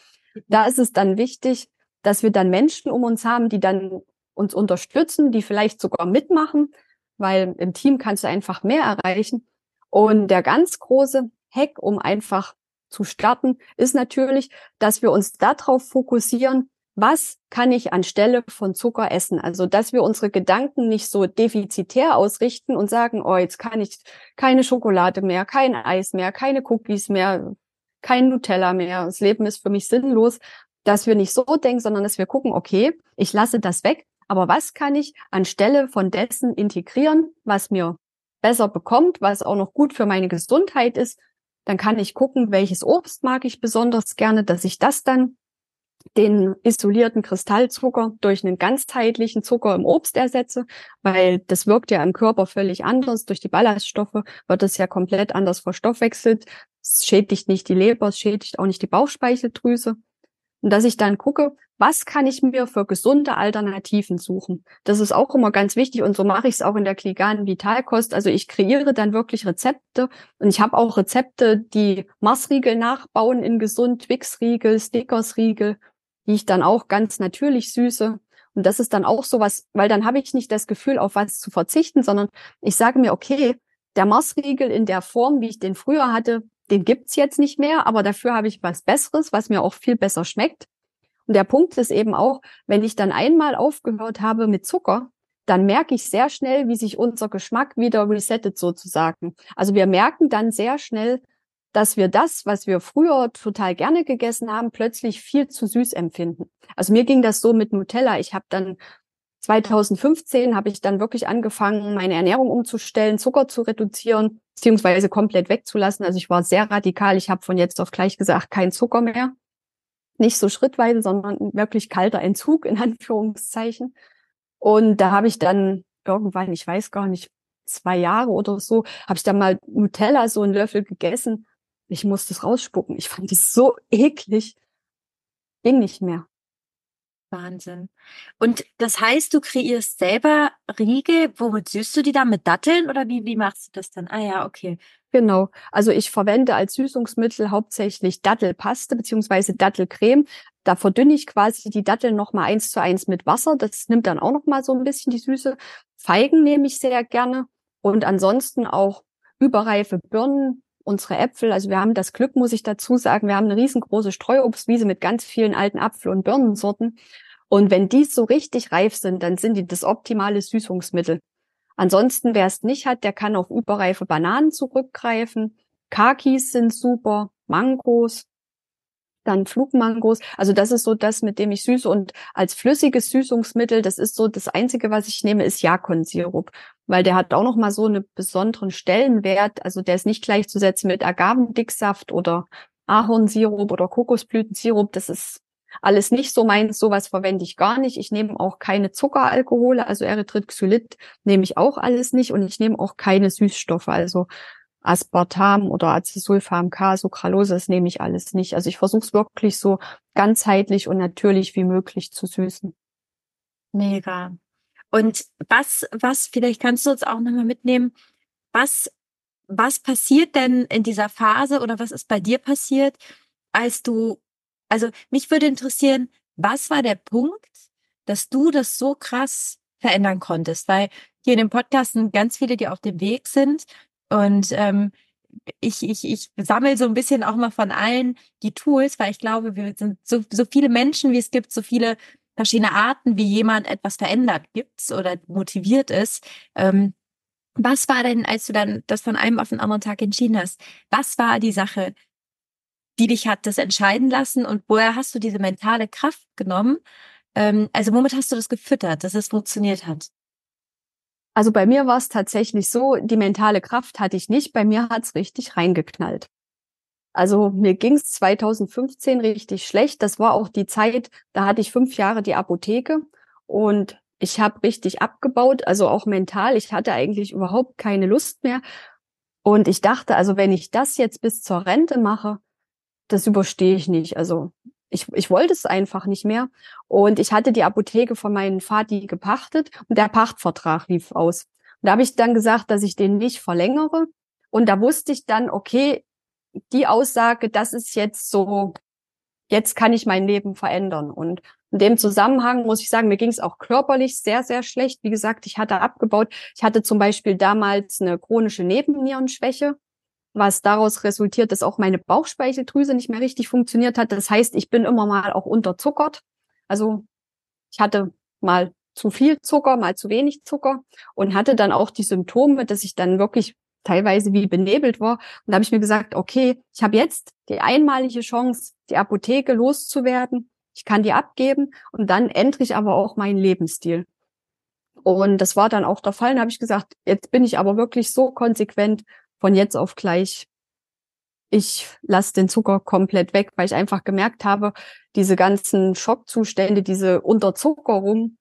Da ist es dann wichtig, dass wir dann Menschen um uns haben, die dann uns unterstützen, die vielleicht sogar mitmachen, weil im Team kannst du einfach mehr erreichen. Und der ganz große Hack, um einfach zu starten, ist natürlich, dass wir uns darauf fokussieren, was kann ich anstelle von Zucker essen? Also, dass wir unsere Gedanken nicht so defizitär ausrichten und sagen, oh, jetzt kann ich keine Schokolade mehr, kein Eis mehr, keine Cookies mehr, kein Nutella mehr. Das Leben ist für mich sinnlos. Dass wir nicht so denken, sondern dass wir gucken, okay, ich lasse das weg, aber was kann ich anstelle von dessen integrieren, was mir besser bekommt, was auch noch gut für meine Gesundheit ist? Dann kann ich gucken, welches Obst mag ich besonders gerne, dass ich das dann den isolierten Kristallzucker durch einen ganzheitlichen Zucker im Obst ersetze, weil das wirkt ja im Körper völlig anders. Durch die Ballaststoffe wird es ja komplett anders verstoffwechselt. Es schädigt nicht die Leber, es schädigt auch nicht die Bauchspeicheldrüse. Und dass ich dann gucke, was kann ich mir für gesunde Alternativen suchen? Das ist auch immer ganz wichtig und so mache ich es auch in der Kliganen Vitalkost. Also ich kreiere dann wirklich Rezepte und ich habe auch Rezepte, die Marsriegel nachbauen in gesund, Twix-Riegel, die ich dann auch ganz natürlich süße. Und das ist dann auch so was, weil dann habe ich nicht das Gefühl, auf was zu verzichten, sondern ich sage mir, okay, der Marsriegel in der Form, wie ich den früher hatte, den gibt's jetzt nicht mehr, aber dafür habe ich was Besseres, was mir auch viel besser schmeckt. Und der Punkt ist eben auch, wenn ich dann einmal aufgehört habe mit Zucker, dann merke ich sehr schnell, wie sich unser Geschmack wieder resettet sozusagen. Also wir merken dann sehr schnell, dass wir das, was wir früher total gerne gegessen haben, plötzlich viel zu süß empfinden. Also mir ging das so mit Nutella. Ich habe dann 2015 habe ich dann wirklich angefangen, meine Ernährung umzustellen, Zucker zu reduzieren, beziehungsweise komplett wegzulassen. Also ich war sehr radikal. Ich habe von jetzt auf gleich gesagt, kein Zucker mehr. Nicht so schrittweise, sondern wirklich kalter Entzug in Anführungszeichen. Und da habe ich dann irgendwann, ich weiß gar nicht, zwei Jahre oder so, habe ich dann mal Nutella so einen Löffel gegessen ich musste es rausspucken. Ich fand es so eklig. Ging nicht mehr. Wahnsinn. Und das heißt, du kreierst selber Riegel. Womit süßt du die dann? Mit Datteln oder wie, wie machst du das dann? Ah ja, okay. Genau. Also ich verwende als Süßungsmittel hauptsächlich Dattelpaste beziehungsweise Dattelcreme. Da verdünne ich quasi die Datteln nochmal eins zu eins mit Wasser. Das nimmt dann auch nochmal so ein bisschen die Süße. Feigen nehme ich sehr gerne. Und ansonsten auch überreife Birnen, unsere Äpfel, also wir haben das Glück, muss ich dazu sagen, wir haben eine riesengroße Streuobstwiese mit ganz vielen alten Apfel- und Birnensorten. Und wenn die so richtig reif sind, dann sind die das optimale Süßungsmittel. Ansonsten, wer es nicht hat, der kann auf überreife Bananen zurückgreifen. Kakis sind super, Mangos, dann Flugmangos. Also das ist so das, mit dem ich süße. Und als flüssiges Süßungsmittel, das ist so das Einzige, was ich nehme, ist Jakonsirup. Weil der hat auch noch mal so einen besonderen Stellenwert. Also der ist nicht gleichzusetzen mit Agavendicksaft oder Ahornsirup oder Kokosblütensirup. Das ist alles nicht so meins, sowas verwende ich gar nicht. Ich nehme auch keine Zuckeralkohole, also Erythritxylit nehme ich auch alles nicht und ich nehme auch keine Süßstoffe, also Aspartam oder Acesulfam K, Sucralose, das nehme ich alles nicht. Also ich versuche es wirklich so ganzheitlich und natürlich wie möglich zu süßen. Mega. Und was, was, vielleicht kannst du uns auch nochmal mitnehmen, was, was passiert denn in dieser Phase oder was ist bei dir passiert, als du, also mich würde interessieren, was war der Punkt, dass du das so krass verändern konntest? Weil hier in dem Podcast sind ganz viele, die auf dem Weg sind und ähm, ich, ich, ich sammle so ein bisschen auch mal von allen die Tools, weil ich glaube, wir sind so, so viele Menschen, wie es gibt, so viele verschiedene Arten, wie jemand etwas verändert gibt's oder motiviert ist. Ähm, was war denn, als du dann das von einem auf den anderen Tag entschieden hast? Was war die Sache, die dich hat das entscheiden lassen und woher hast du diese mentale Kraft genommen? Ähm, also womit hast du das gefüttert, dass es funktioniert hat? Also bei mir war es tatsächlich so, die mentale Kraft hatte ich nicht, bei mir hat's richtig reingeknallt. Also mir ging's 2015 richtig schlecht. Das war auch die Zeit, da hatte ich fünf Jahre die Apotheke und ich habe richtig abgebaut, also auch mental. Ich hatte eigentlich überhaupt keine Lust mehr. Und ich dachte, also wenn ich das jetzt bis zur Rente mache, das überstehe ich nicht. Also ich, ich wollte es einfach nicht mehr. Und ich hatte die Apotheke von meinem Vati gepachtet und der Pachtvertrag lief aus. Und da habe ich dann gesagt, dass ich den nicht verlängere. Und da wusste ich dann, okay, die Aussage, das ist jetzt so, jetzt kann ich mein Leben verändern. Und in dem Zusammenhang muss ich sagen, mir ging es auch körperlich sehr, sehr schlecht. Wie gesagt, ich hatte abgebaut. Ich hatte zum Beispiel damals eine chronische Nebennierenschwäche, was daraus resultiert, dass auch meine Bauchspeicheldrüse nicht mehr richtig funktioniert hat. Das heißt, ich bin immer mal auch unterzuckert. Also ich hatte mal zu viel Zucker, mal zu wenig Zucker und hatte dann auch die Symptome, dass ich dann wirklich teilweise wie benebelt war. Und da habe ich mir gesagt, okay, ich habe jetzt die einmalige Chance, die Apotheke loszuwerden. Ich kann die abgeben und dann ändere ich aber auch meinen Lebensstil. Und das war dann auch der Fall. Da habe ich gesagt, jetzt bin ich aber wirklich so konsequent von jetzt auf gleich. Ich lasse den Zucker komplett weg, weil ich einfach gemerkt habe, diese ganzen Schockzustände, diese Unterzuckerung,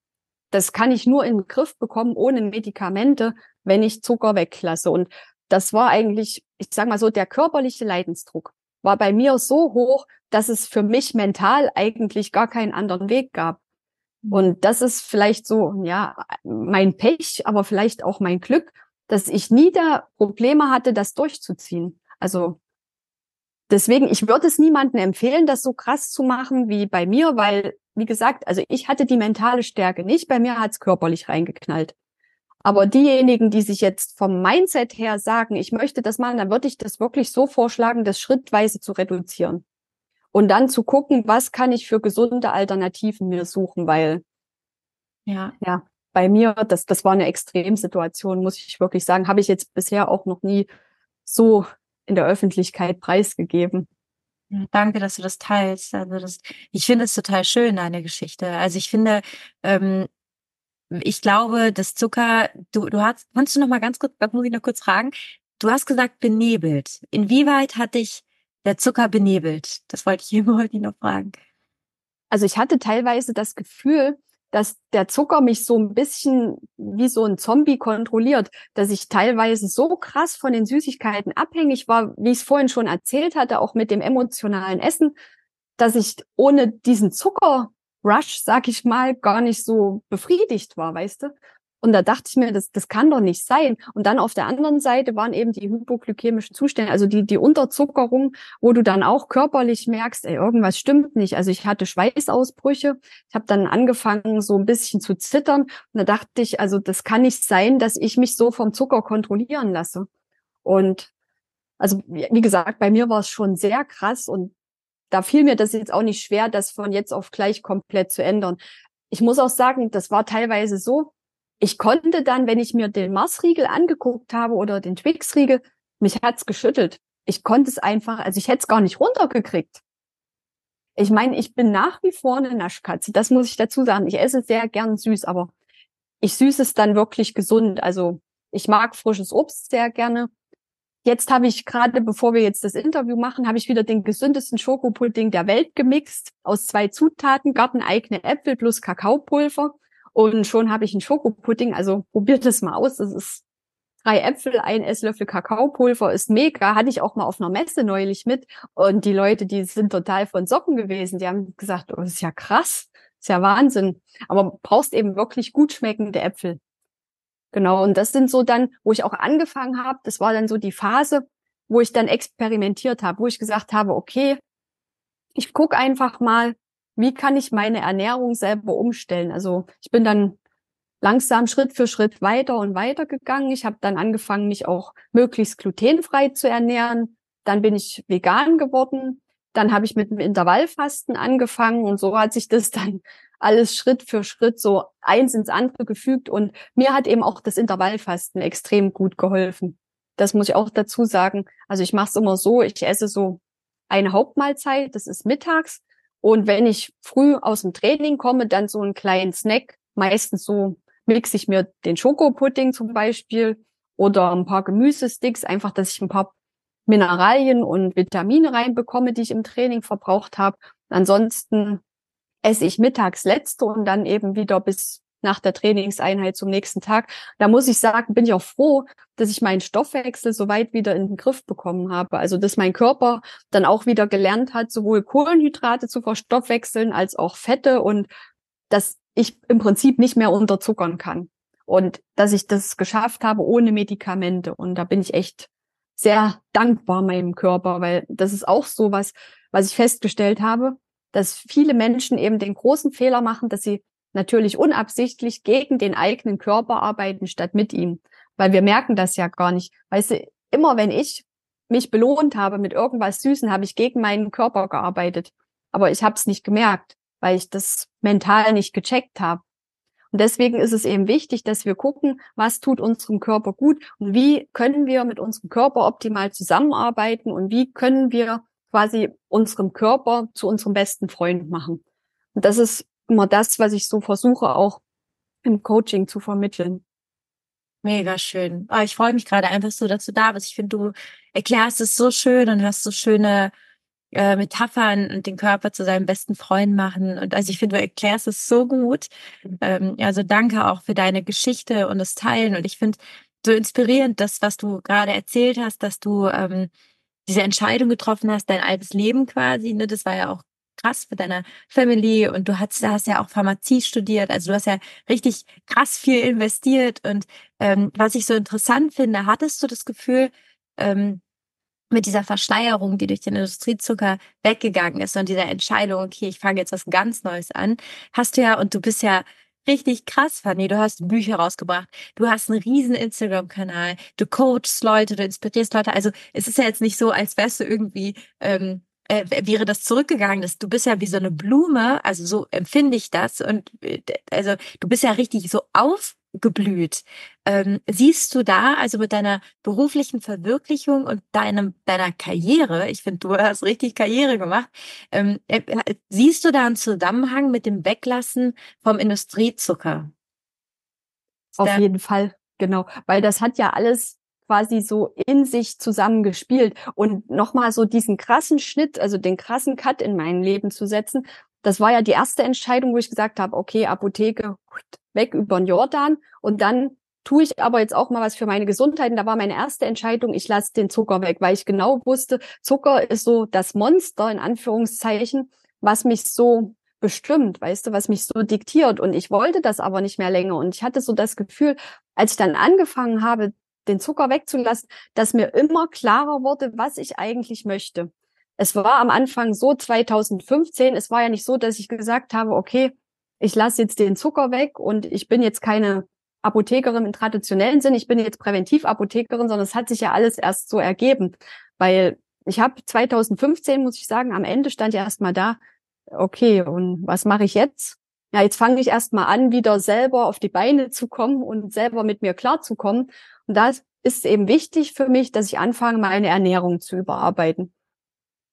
das kann ich nur in den Griff bekommen ohne Medikamente, wenn ich Zucker weglasse. Und das war eigentlich, ich sag mal so, der körperliche Leidensdruck war bei mir so hoch, dass es für mich mental eigentlich gar keinen anderen Weg gab. Mhm. Und das ist vielleicht so, ja, mein Pech, aber vielleicht auch mein Glück, dass ich nie da Probleme hatte, das durchzuziehen. Also deswegen, ich würde es niemandem empfehlen, das so krass zu machen wie bei mir, weil, wie gesagt, also ich hatte die mentale Stärke nicht, bei mir hat es körperlich reingeknallt. Aber diejenigen, die sich jetzt vom Mindset her sagen, ich möchte das machen, dann würde ich das wirklich so vorschlagen, das schrittweise zu reduzieren. Und dann zu gucken, was kann ich für gesunde Alternativen mir suchen, weil ja, ja, bei mir, das, das war eine Extremsituation, muss ich wirklich sagen, habe ich jetzt bisher auch noch nie so in der Öffentlichkeit preisgegeben. Danke, dass du das teilst. Also das, ich finde es total schön, deine Geschichte. Also ich finde, ähm, ich glaube, das Zucker, du, du hast, kannst du noch mal ganz kurz, das muss ich noch kurz fragen. Du hast gesagt benebelt. Inwieweit hat dich der Zucker benebelt? Das wollte ich wollte ich noch fragen. Also ich hatte teilweise das Gefühl, dass der Zucker mich so ein bisschen wie so ein Zombie kontrolliert, dass ich teilweise so krass von den Süßigkeiten abhängig war, wie ich es vorhin schon erzählt hatte, auch mit dem emotionalen Essen, dass ich ohne diesen Zucker Rush, sag ich mal, gar nicht so befriedigt war, weißt du? Und da dachte ich mir, das, das kann doch nicht sein. Und dann auf der anderen Seite waren eben die hypoglykämischen Zustände, also die, die Unterzuckerung, wo du dann auch körperlich merkst, ey, irgendwas stimmt nicht. Also ich hatte Schweißausbrüche. Ich habe dann angefangen, so ein bisschen zu zittern. Und da dachte ich, also das kann nicht sein, dass ich mich so vom Zucker kontrollieren lasse. Und also, wie gesagt, bei mir war es schon sehr krass und da fiel mir das jetzt auch nicht schwer, das von jetzt auf gleich komplett zu ändern. Ich muss auch sagen, das war teilweise so, ich konnte dann, wenn ich mir den Mars-Riegel angeguckt habe oder den Twix-Riegel, mich hat's geschüttelt. Ich konnte es einfach, also ich hätte es gar nicht runtergekriegt. Ich meine, ich bin nach wie vor eine Naschkatze. Das muss ich dazu sagen. Ich esse sehr gern süß, aber ich süße es dann wirklich gesund. Also ich mag frisches Obst sehr gerne. Jetzt habe ich gerade, bevor wir jetzt das Interview machen, habe ich wieder den gesündesten Schokopudding der Welt gemixt aus zwei Zutaten, garteneigene Äpfel plus Kakaopulver. Und schon habe ich einen Schokopudding. Also probiert das mal aus. Das ist drei Äpfel, ein Esslöffel Kakaopulver, ist mega. Hatte ich auch mal auf einer Messe neulich mit. Und die Leute, die sind total von Socken gewesen. Die haben gesagt, oh, das ist ja krass. Das ist ja Wahnsinn. Aber brauchst eben wirklich gut schmeckende Äpfel. Genau, und das sind so dann, wo ich auch angefangen habe, das war dann so die Phase, wo ich dann experimentiert habe, wo ich gesagt habe, okay, ich guck einfach mal, wie kann ich meine Ernährung selber umstellen. Also ich bin dann langsam Schritt für Schritt weiter und weiter gegangen. Ich habe dann angefangen, mich auch möglichst glutenfrei zu ernähren. Dann bin ich vegan geworden. Dann habe ich mit dem Intervallfasten angefangen und so hat sich das dann alles Schritt für Schritt so eins ins andere gefügt. Und mir hat eben auch das Intervallfasten extrem gut geholfen. Das muss ich auch dazu sagen. Also ich mache es immer so, ich esse so eine Hauptmahlzeit, das ist mittags. Und wenn ich früh aus dem Training komme, dann so einen kleinen Snack. Meistens so mixe ich mir den Schokopudding zum Beispiel oder ein paar Gemüsesticks, einfach, dass ich ein paar Mineralien und Vitamine reinbekomme, die ich im Training verbraucht habe. Ansonsten esse ich mittags letzte und dann eben wieder bis nach der Trainingseinheit zum nächsten Tag. Da muss ich sagen, bin ich auch froh, dass ich meinen Stoffwechsel so weit wieder in den Griff bekommen habe. Also, dass mein Körper dann auch wieder gelernt hat, sowohl Kohlenhydrate zu verstoffwechseln als auch Fette und dass ich im Prinzip nicht mehr unterzuckern kann. Und dass ich das geschafft habe ohne Medikamente. Und da bin ich echt sehr dankbar meinem Körper, weil das ist auch so was, was ich festgestellt habe dass viele Menschen eben den großen Fehler machen, dass sie natürlich unabsichtlich gegen den eigenen Körper arbeiten statt mit ihm. Weil wir merken das ja gar nicht. Weißt du, immer wenn ich mich belohnt habe mit irgendwas Süßen, habe ich gegen meinen Körper gearbeitet. Aber ich habe es nicht gemerkt, weil ich das mental nicht gecheckt habe. Und deswegen ist es eben wichtig, dass wir gucken, was tut unserem Körper gut und wie können wir mit unserem Körper optimal zusammenarbeiten und wie können wir quasi unserem Körper zu unserem besten Freund machen. Und das ist immer das, was ich so versuche auch im Coaching zu vermitteln. Mega schön. Oh, ich freue mich gerade einfach so, dass du da bist. Ich finde, du erklärst es so schön und hast so schöne äh, Metaphern und den Körper zu seinem besten Freund machen. Und also ich finde, du erklärst es so gut. Ähm, also danke auch für deine Geschichte und das Teilen. Und ich finde so inspirierend, das, was du gerade erzählt hast, dass du ähm, diese Entscheidung getroffen hast, dein altes Leben quasi, ne, das war ja auch krass für deine Family und du hast, hast ja auch Pharmazie studiert, also du hast ja richtig krass viel investiert und ähm, was ich so interessant finde, hattest du das Gefühl, ähm, mit dieser Verschleierung, die durch den Industriezucker weggegangen ist und dieser Entscheidung, okay, ich fange jetzt was ganz Neues an, hast du ja, und du bist ja richtig krass, Fanny. Du hast Bücher rausgebracht, du hast einen riesen Instagram-Kanal, du coachst Leute, du inspirierst Leute. Also es ist ja jetzt nicht so, als wärst du irgendwie, ähm, äh, wäre das zurückgegangen. Das, du bist ja wie so eine Blume, also so empfinde ich das. Und äh, also du bist ja richtig so auf geblüht. Ähm, siehst du da, also mit deiner beruflichen Verwirklichung und deinem, deiner Karriere, ich finde, du hast richtig Karriere gemacht, ähm, äh, siehst du da einen Zusammenhang mit dem Weglassen vom Industriezucker? Auf jeden Fall, genau, weil das hat ja alles quasi so in sich zusammengespielt und nochmal so diesen krassen Schnitt, also den krassen Cut in mein Leben zu setzen, das war ja die erste Entscheidung, wo ich gesagt habe, okay, Apotheke, weg über den Jordan und dann tue ich aber jetzt auch mal was für meine Gesundheit. Und da war meine erste Entscheidung, ich lasse den Zucker weg, weil ich genau wusste, Zucker ist so das Monster in Anführungszeichen, was mich so bestimmt, weißt du, was mich so diktiert. Und ich wollte das aber nicht mehr länger. Und ich hatte so das Gefühl, als ich dann angefangen habe, den Zucker wegzulassen, dass mir immer klarer wurde, was ich eigentlich möchte es war am Anfang so 2015, es war ja nicht so, dass ich gesagt habe, okay, ich lasse jetzt den Zucker weg und ich bin jetzt keine Apothekerin im traditionellen Sinn, ich bin jetzt Präventivapothekerin, sondern es hat sich ja alles erst so ergeben, weil ich habe 2015, muss ich sagen, am Ende stand ja erstmal da, okay, und was mache ich jetzt? Ja, jetzt fange ich erstmal an, wieder selber auf die Beine zu kommen und selber mit mir klarzukommen. Und da ist eben wichtig für mich, dass ich anfange, meine Ernährung zu überarbeiten.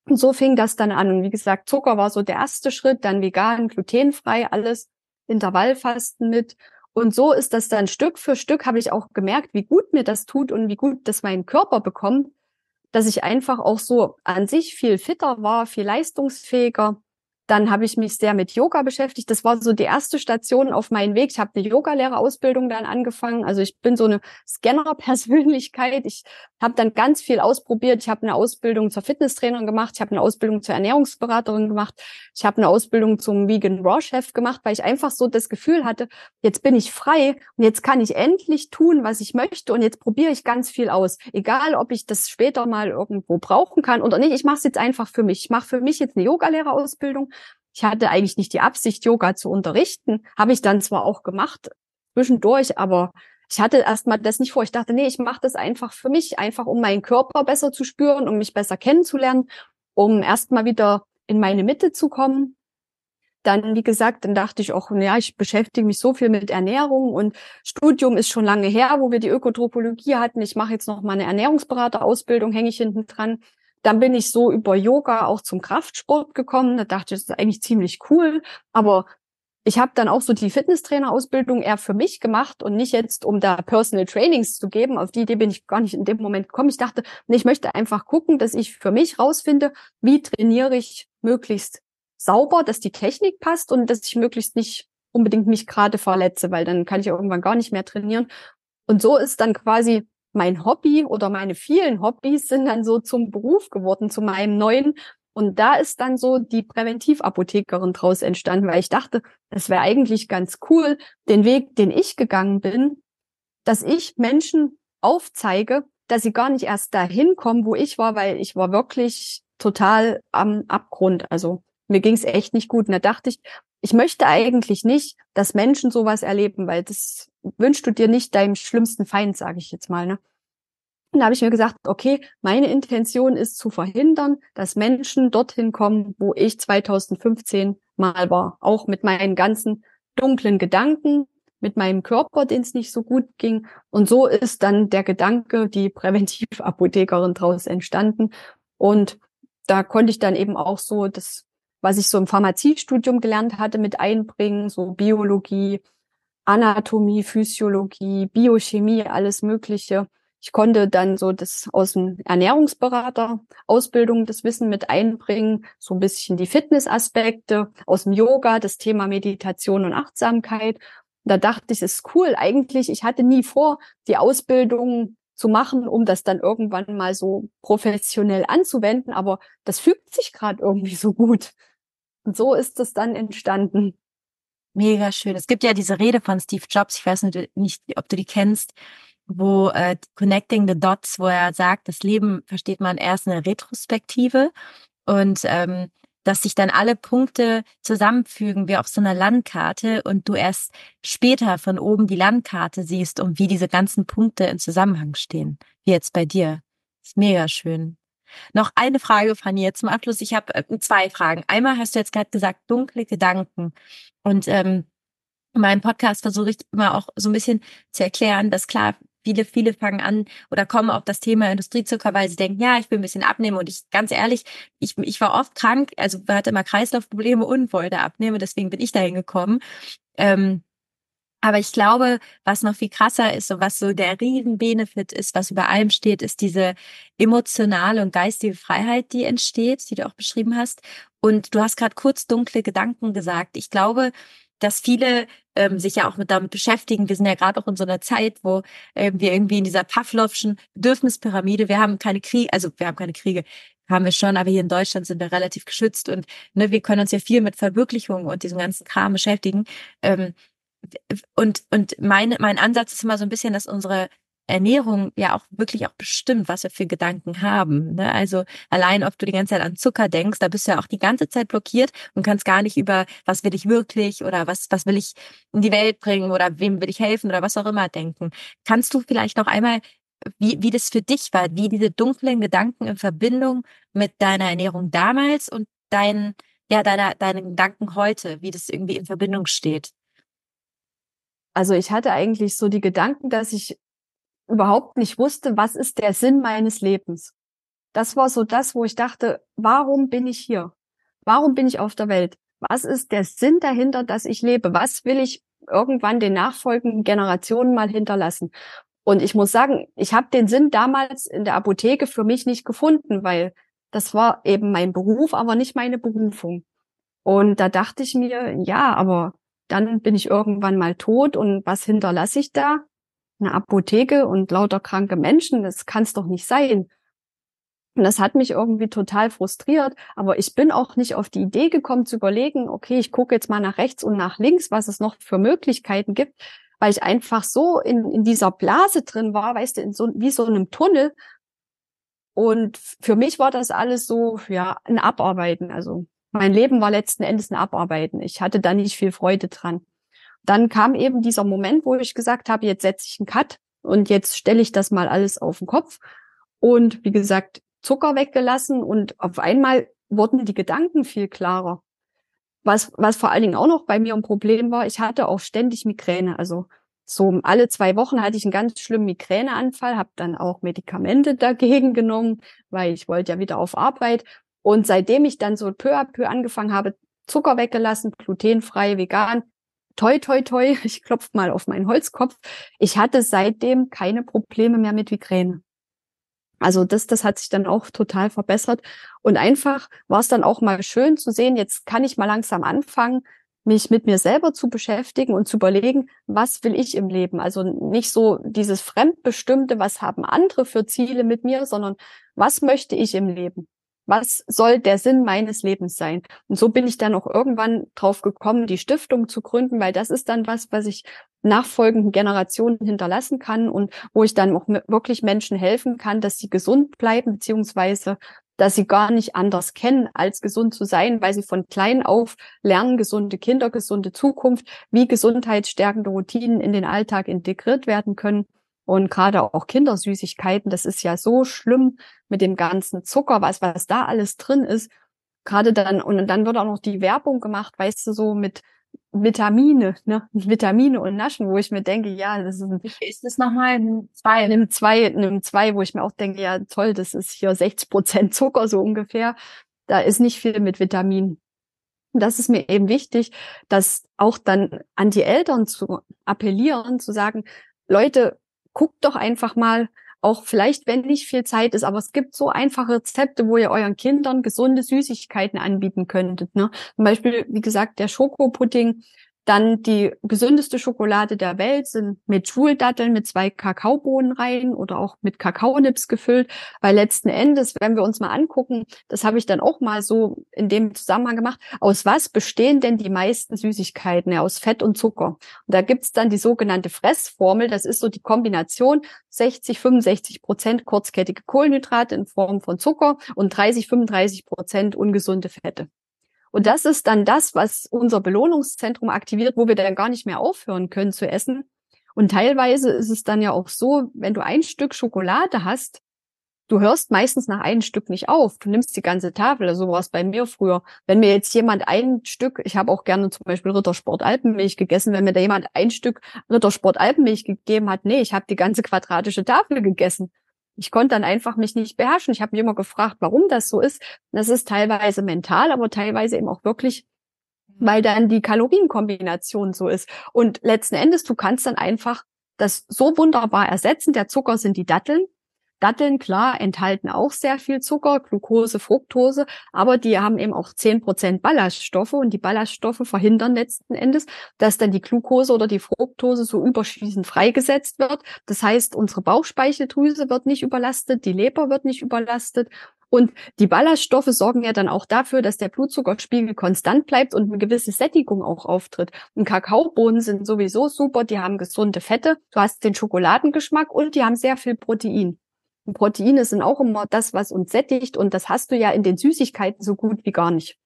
Und so fing das dann an. Und wie gesagt, Zucker war so der erste Schritt, dann vegan, glutenfrei, alles Intervallfasten mit. Und so ist das dann Stück für Stück, habe ich auch gemerkt, wie gut mir das tut und wie gut das mein Körper bekommt, dass ich einfach auch so an sich viel fitter war, viel leistungsfähiger dann habe ich mich sehr mit Yoga beschäftigt. Das war so die erste Station auf meinem Weg. Ich habe eine Yogalehrerausbildung dann angefangen. Also ich bin so eine Scanner-Persönlichkeit. Ich habe dann ganz viel ausprobiert. Ich habe eine Ausbildung zur Fitnesstrainerin gemacht. Ich habe eine Ausbildung zur Ernährungsberaterin gemacht. Ich habe eine Ausbildung zum Vegan Raw Chef gemacht, weil ich einfach so das Gefühl hatte, jetzt bin ich frei und jetzt kann ich endlich tun, was ich möchte und jetzt probiere ich ganz viel aus. Egal, ob ich das später mal irgendwo brauchen kann oder nicht. Ich mache es jetzt einfach für mich. Ich mache für mich jetzt eine Yogalehrerausbildung ich hatte eigentlich nicht die Absicht, Yoga zu unterrichten. Habe ich dann zwar auch gemacht zwischendurch, aber ich hatte erstmal das nicht vor. Ich dachte, nee, ich mache das einfach für mich, einfach um meinen Körper besser zu spüren, um mich besser kennenzulernen, um erstmal wieder in meine Mitte zu kommen. Dann, wie gesagt, dann dachte ich auch, ja, ich beschäftige mich so viel mit Ernährung und Studium ist schon lange her, wo wir die Ökotropologie hatten. Ich mache jetzt noch mal eine Ernährungsberaterausbildung, hänge ich hinten dran. Dann bin ich so über Yoga auch zum Kraftsport gekommen. Da dachte ich, das ist eigentlich ziemlich cool. Aber ich habe dann auch so die Fitnesstrainer-Ausbildung eher für mich gemacht und nicht jetzt, um da Personal Trainings zu geben. Auf die Idee bin ich gar nicht in dem Moment gekommen. Ich dachte, ich möchte einfach gucken, dass ich für mich rausfinde, wie trainiere ich möglichst sauber, dass die Technik passt und dass ich möglichst nicht unbedingt mich gerade verletze, weil dann kann ich irgendwann gar nicht mehr trainieren. Und so ist dann quasi mein Hobby oder meine vielen Hobbys sind dann so zum Beruf geworden, zu meinem neuen. Und da ist dann so die Präventivapothekerin draus entstanden, weil ich dachte, es wäre eigentlich ganz cool, den Weg, den ich gegangen bin, dass ich Menschen aufzeige, dass sie gar nicht erst dahin kommen, wo ich war, weil ich war wirklich total am Abgrund. Also mir ging es echt nicht gut. Und da dachte ich, ich möchte eigentlich nicht, dass Menschen sowas erleben, weil das wünschst du dir nicht deinem schlimmsten Feind, sage ich jetzt mal. Ne? Und da habe ich mir gesagt, okay, meine Intention ist zu verhindern, dass Menschen dorthin kommen, wo ich 2015 mal war. Auch mit meinen ganzen dunklen Gedanken, mit meinem Körper, den es nicht so gut ging. Und so ist dann der Gedanke, die Präventivapothekerin daraus entstanden. Und da konnte ich dann eben auch so das, was ich so im Pharmaziestudium gelernt hatte, mit einbringen, so Biologie, Anatomie, Physiologie, Biochemie, alles Mögliche. Ich konnte dann so das aus dem Ernährungsberater Ausbildung das Wissen mit einbringen, so ein bisschen die Fitnessaspekte aus dem Yoga, das Thema Meditation und Achtsamkeit. Da dachte ich, es ist cool. Eigentlich, ich hatte nie vor, die Ausbildung zu machen, um das dann irgendwann mal so professionell anzuwenden, aber das fügt sich gerade irgendwie so gut. Und so ist es dann entstanden. Mega schön. Es gibt ja diese Rede von Steve Jobs, ich weiß nicht, ob du die kennst, wo äh, Connecting the Dots, wo er sagt, das Leben versteht man erst in der Retrospektive und ähm, dass sich dann alle Punkte zusammenfügen wie auf so einer Landkarte und du erst später von oben die Landkarte siehst und wie diese ganzen Punkte im Zusammenhang stehen, wie jetzt bei dir. Das ist mega schön. Noch eine Frage, Fanny, jetzt zum Abschluss. Ich habe äh, zwei Fragen. Einmal hast du jetzt gerade gesagt, dunkle Gedanken. Und ähm, in meinem Podcast versuche ich immer auch so ein bisschen zu erklären, dass klar, viele, viele fangen an oder kommen auf das Thema Industriezucker, weil sie denken, ja, ich will ein bisschen abnehmen und ich, ganz ehrlich, ich, ich war oft krank, also hatte immer Kreislaufprobleme und wollte abnehmen, deswegen bin ich dahin gekommen. Ähm, aber ich glaube, was noch viel krasser ist und was so der Riesen-Benefit ist, was über allem steht, ist diese emotionale und geistige Freiheit, die entsteht, die du auch beschrieben hast. Und du hast gerade kurz dunkle Gedanken gesagt. Ich glaube, dass viele ähm, sich ja auch mit damit beschäftigen. Wir sind ja gerade auch in so einer Zeit, wo ähm, wir irgendwie in dieser Pavlovschen Bedürfnispyramide, wir haben keine Kriege, also wir haben keine Kriege, haben wir schon, aber hier in Deutschland sind wir relativ geschützt und ne, wir können uns ja viel mit Verwirklichung und diesem ganzen Kram beschäftigen. Ähm, und, und mein, mein Ansatz ist immer so ein bisschen, dass unsere Ernährung ja auch wirklich auch bestimmt, was wir für Gedanken haben. Ne? Also allein, ob du die ganze Zeit an Zucker denkst, da bist du ja auch die ganze Zeit blockiert und kannst gar nicht über, was will ich wirklich oder was, was will ich in die Welt bringen oder wem will ich helfen oder was auch immer denken. Kannst du vielleicht noch einmal, wie, wie das für dich war, wie diese dunklen Gedanken in Verbindung mit deiner Ernährung damals und deinen, ja, deiner, deinen Gedanken heute, wie das irgendwie in Verbindung steht? Also ich hatte eigentlich so die Gedanken, dass ich überhaupt nicht wusste, was ist der Sinn meines Lebens. Das war so das, wo ich dachte, warum bin ich hier? Warum bin ich auf der Welt? Was ist der Sinn dahinter, dass ich lebe? Was will ich irgendwann den nachfolgenden Generationen mal hinterlassen? Und ich muss sagen, ich habe den Sinn damals in der Apotheke für mich nicht gefunden, weil das war eben mein Beruf, aber nicht meine Berufung. Und da dachte ich mir, ja, aber dann bin ich irgendwann mal tot und was hinterlasse ich da? Eine Apotheke und lauter kranke Menschen, das kann es doch nicht sein. Und das hat mich irgendwie total frustriert. Aber ich bin auch nicht auf die Idee gekommen zu überlegen, okay, ich gucke jetzt mal nach rechts und nach links, was es noch für Möglichkeiten gibt, weil ich einfach so in, in dieser Blase drin war, weißt du, in so, wie so einem Tunnel. Und für mich war das alles so, ja, ein Abarbeiten. Also mein Leben war letzten Endes ein Abarbeiten. Ich hatte da nicht viel Freude dran. Dann kam eben dieser Moment, wo ich gesagt habe, jetzt setze ich einen Cut und jetzt stelle ich das mal alles auf den Kopf. Und wie gesagt, Zucker weggelassen und auf einmal wurden die Gedanken viel klarer. Was, was vor allen Dingen auch noch bei mir ein Problem war, ich hatte auch ständig Migräne. Also so alle zwei Wochen hatte ich einen ganz schlimmen Migräneanfall, habe dann auch Medikamente dagegen genommen, weil ich wollte ja wieder auf Arbeit. Und seitdem ich dann so peu à peu angefangen habe, Zucker weggelassen, glutenfrei, vegan, toi, toi, toi, ich klopfe mal auf meinen Holzkopf, ich hatte seitdem keine Probleme mehr mit Migräne. Also das, das hat sich dann auch total verbessert. Und einfach war es dann auch mal schön zu sehen, jetzt kann ich mal langsam anfangen, mich mit mir selber zu beschäftigen und zu überlegen, was will ich im Leben? Also nicht so dieses Fremdbestimmte, was haben andere für Ziele mit mir, sondern was möchte ich im Leben? Was soll der Sinn meines Lebens sein? Und so bin ich dann auch irgendwann drauf gekommen, die Stiftung zu gründen, weil das ist dann was, was ich nachfolgenden Generationen hinterlassen kann und wo ich dann auch wirklich Menschen helfen kann, dass sie gesund bleiben, beziehungsweise dass sie gar nicht anders kennen, als gesund zu sein, weil sie von klein auf lernen, gesunde Kinder, gesunde Zukunft, wie gesundheitsstärkende Routinen in den Alltag integriert werden können. Und gerade auch Kindersüßigkeiten, das ist ja so schlimm mit dem ganzen Zucker, was, was da alles drin ist. Gerade dann, und dann wird auch noch die Werbung gemacht, weißt du, so mit Vitamine, ne? Vitamine und Naschen, wo ich mir denke, ja, das ist ein, ist das nochmal ein zwei? Nimm zwei, nimm zwei, wo ich mir auch denke, ja, toll, das ist hier 60 Prozent Zucker so ungefähr. Da ist nicht viel mit Vitaminen. Und das ist mir eben wichtig, dass auch dann an die Eltern zu appellieren, zu sagen, Leute, guckt doch einfach mal, auch vielleicht, wenn nicht viel Zeit ist, aber es gibt so einfache Rezepte, wo ihr euren Kindern gesunde Süßigkeiten anbieten könntet. Ne? Zum Beispiel, wie gesagt, der Schokopudding dann die gesündeste Schokolade der Welt sind mit Schuldatteln mit zwei Kakaobohnen rein oder auch mit Kakaonips gefüllt, weil letzten Endes, wenn wir uns mal angucken, das habe ich dann auch mal so in dem Zusammenhang gemacht, aus was bestehen denn die meisten Süßigkeiten? Ja, aus Fett und Zucker. Und da gibt's dann die sogenannte Fressformel, das ist so die Kombination 60, 65 Prozent kurzkettige Kohlenhydrate in Form von Zucker und 30, 35 Prozent ungesunde Fette. Und das ist dann das, was unser Belohnungszentrum aktiviert, wo wir dann gar nicht mehr aufhören können zu essen. Und teilweise ist es dann ja auch so, wenn du ein Stück Schokolade hast, du hörst meistens nach einem Stück nicht auf. Du nimmst die ganze Tafel. So war es bei mir früher. Wenn mir jetzt jemand ein Stück, ich habe auch gerne zum Beispiel Rittersport Alpenmilch gegessen, wenn mir da jemand ein Stück Rittersport Alpenmilch gegeben hat, nee, ich habe die ganze quadratische Tafel gegessen ich konnte dann einfach mich nicht beherrschen. Ich habe mich immer gefragt, warum das so ist. Das ist teilweise mental, aber teilweise eben auch wirklich, weil dann die Kalorienkombination so ist. Und letzten Endes, du kannst dann einfach das so wunderbar ersetzen. Der Zucker sind die Datteln. Datteln, klar, enthalten auch sehr viel Zucker, Glucose, Fructose, aber die haben eben auch zehn Prozent Ballaststoffe und die Ballaststoffe verhindern letzten Endes, dass dann die Glucose oder die Fructose so überschießend freigesetzt wird. Das heißt, unsere Bauchspeicheldrüse wird nicht überlastet, die Leber wird nicht überlastet und die Ballaststoffe sorgen ja dann auch dafür, dass der Blutzuckerspiegel konstant bleibt und eine gewisse Sättigung auch auftritt. Und Kakaobohnen sind sowieso super, die haben gesunde Fette, du hast den Schokoladengeschmack und die haben sehr viel Protein. Proteine sind auch immer das, was uns sättigt und das hast du ja in den Süßigkeiten so gut wie gar nicht.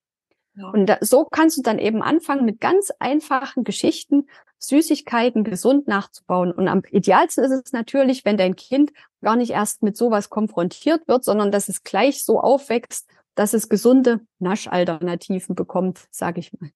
Ja. Und da, so kannst du dann eben anfangen, mit ganz einfachen Geschichten Süßigkeiten gesund nachzubauen. Und am idealsten ist es natürlich, wenn dein Kind gar nicht erst mit sowas konfrontiert wird, sondern dass es gleich so aufwächst, dass es gesunde Naschalternativen bekommt, sage ich mal.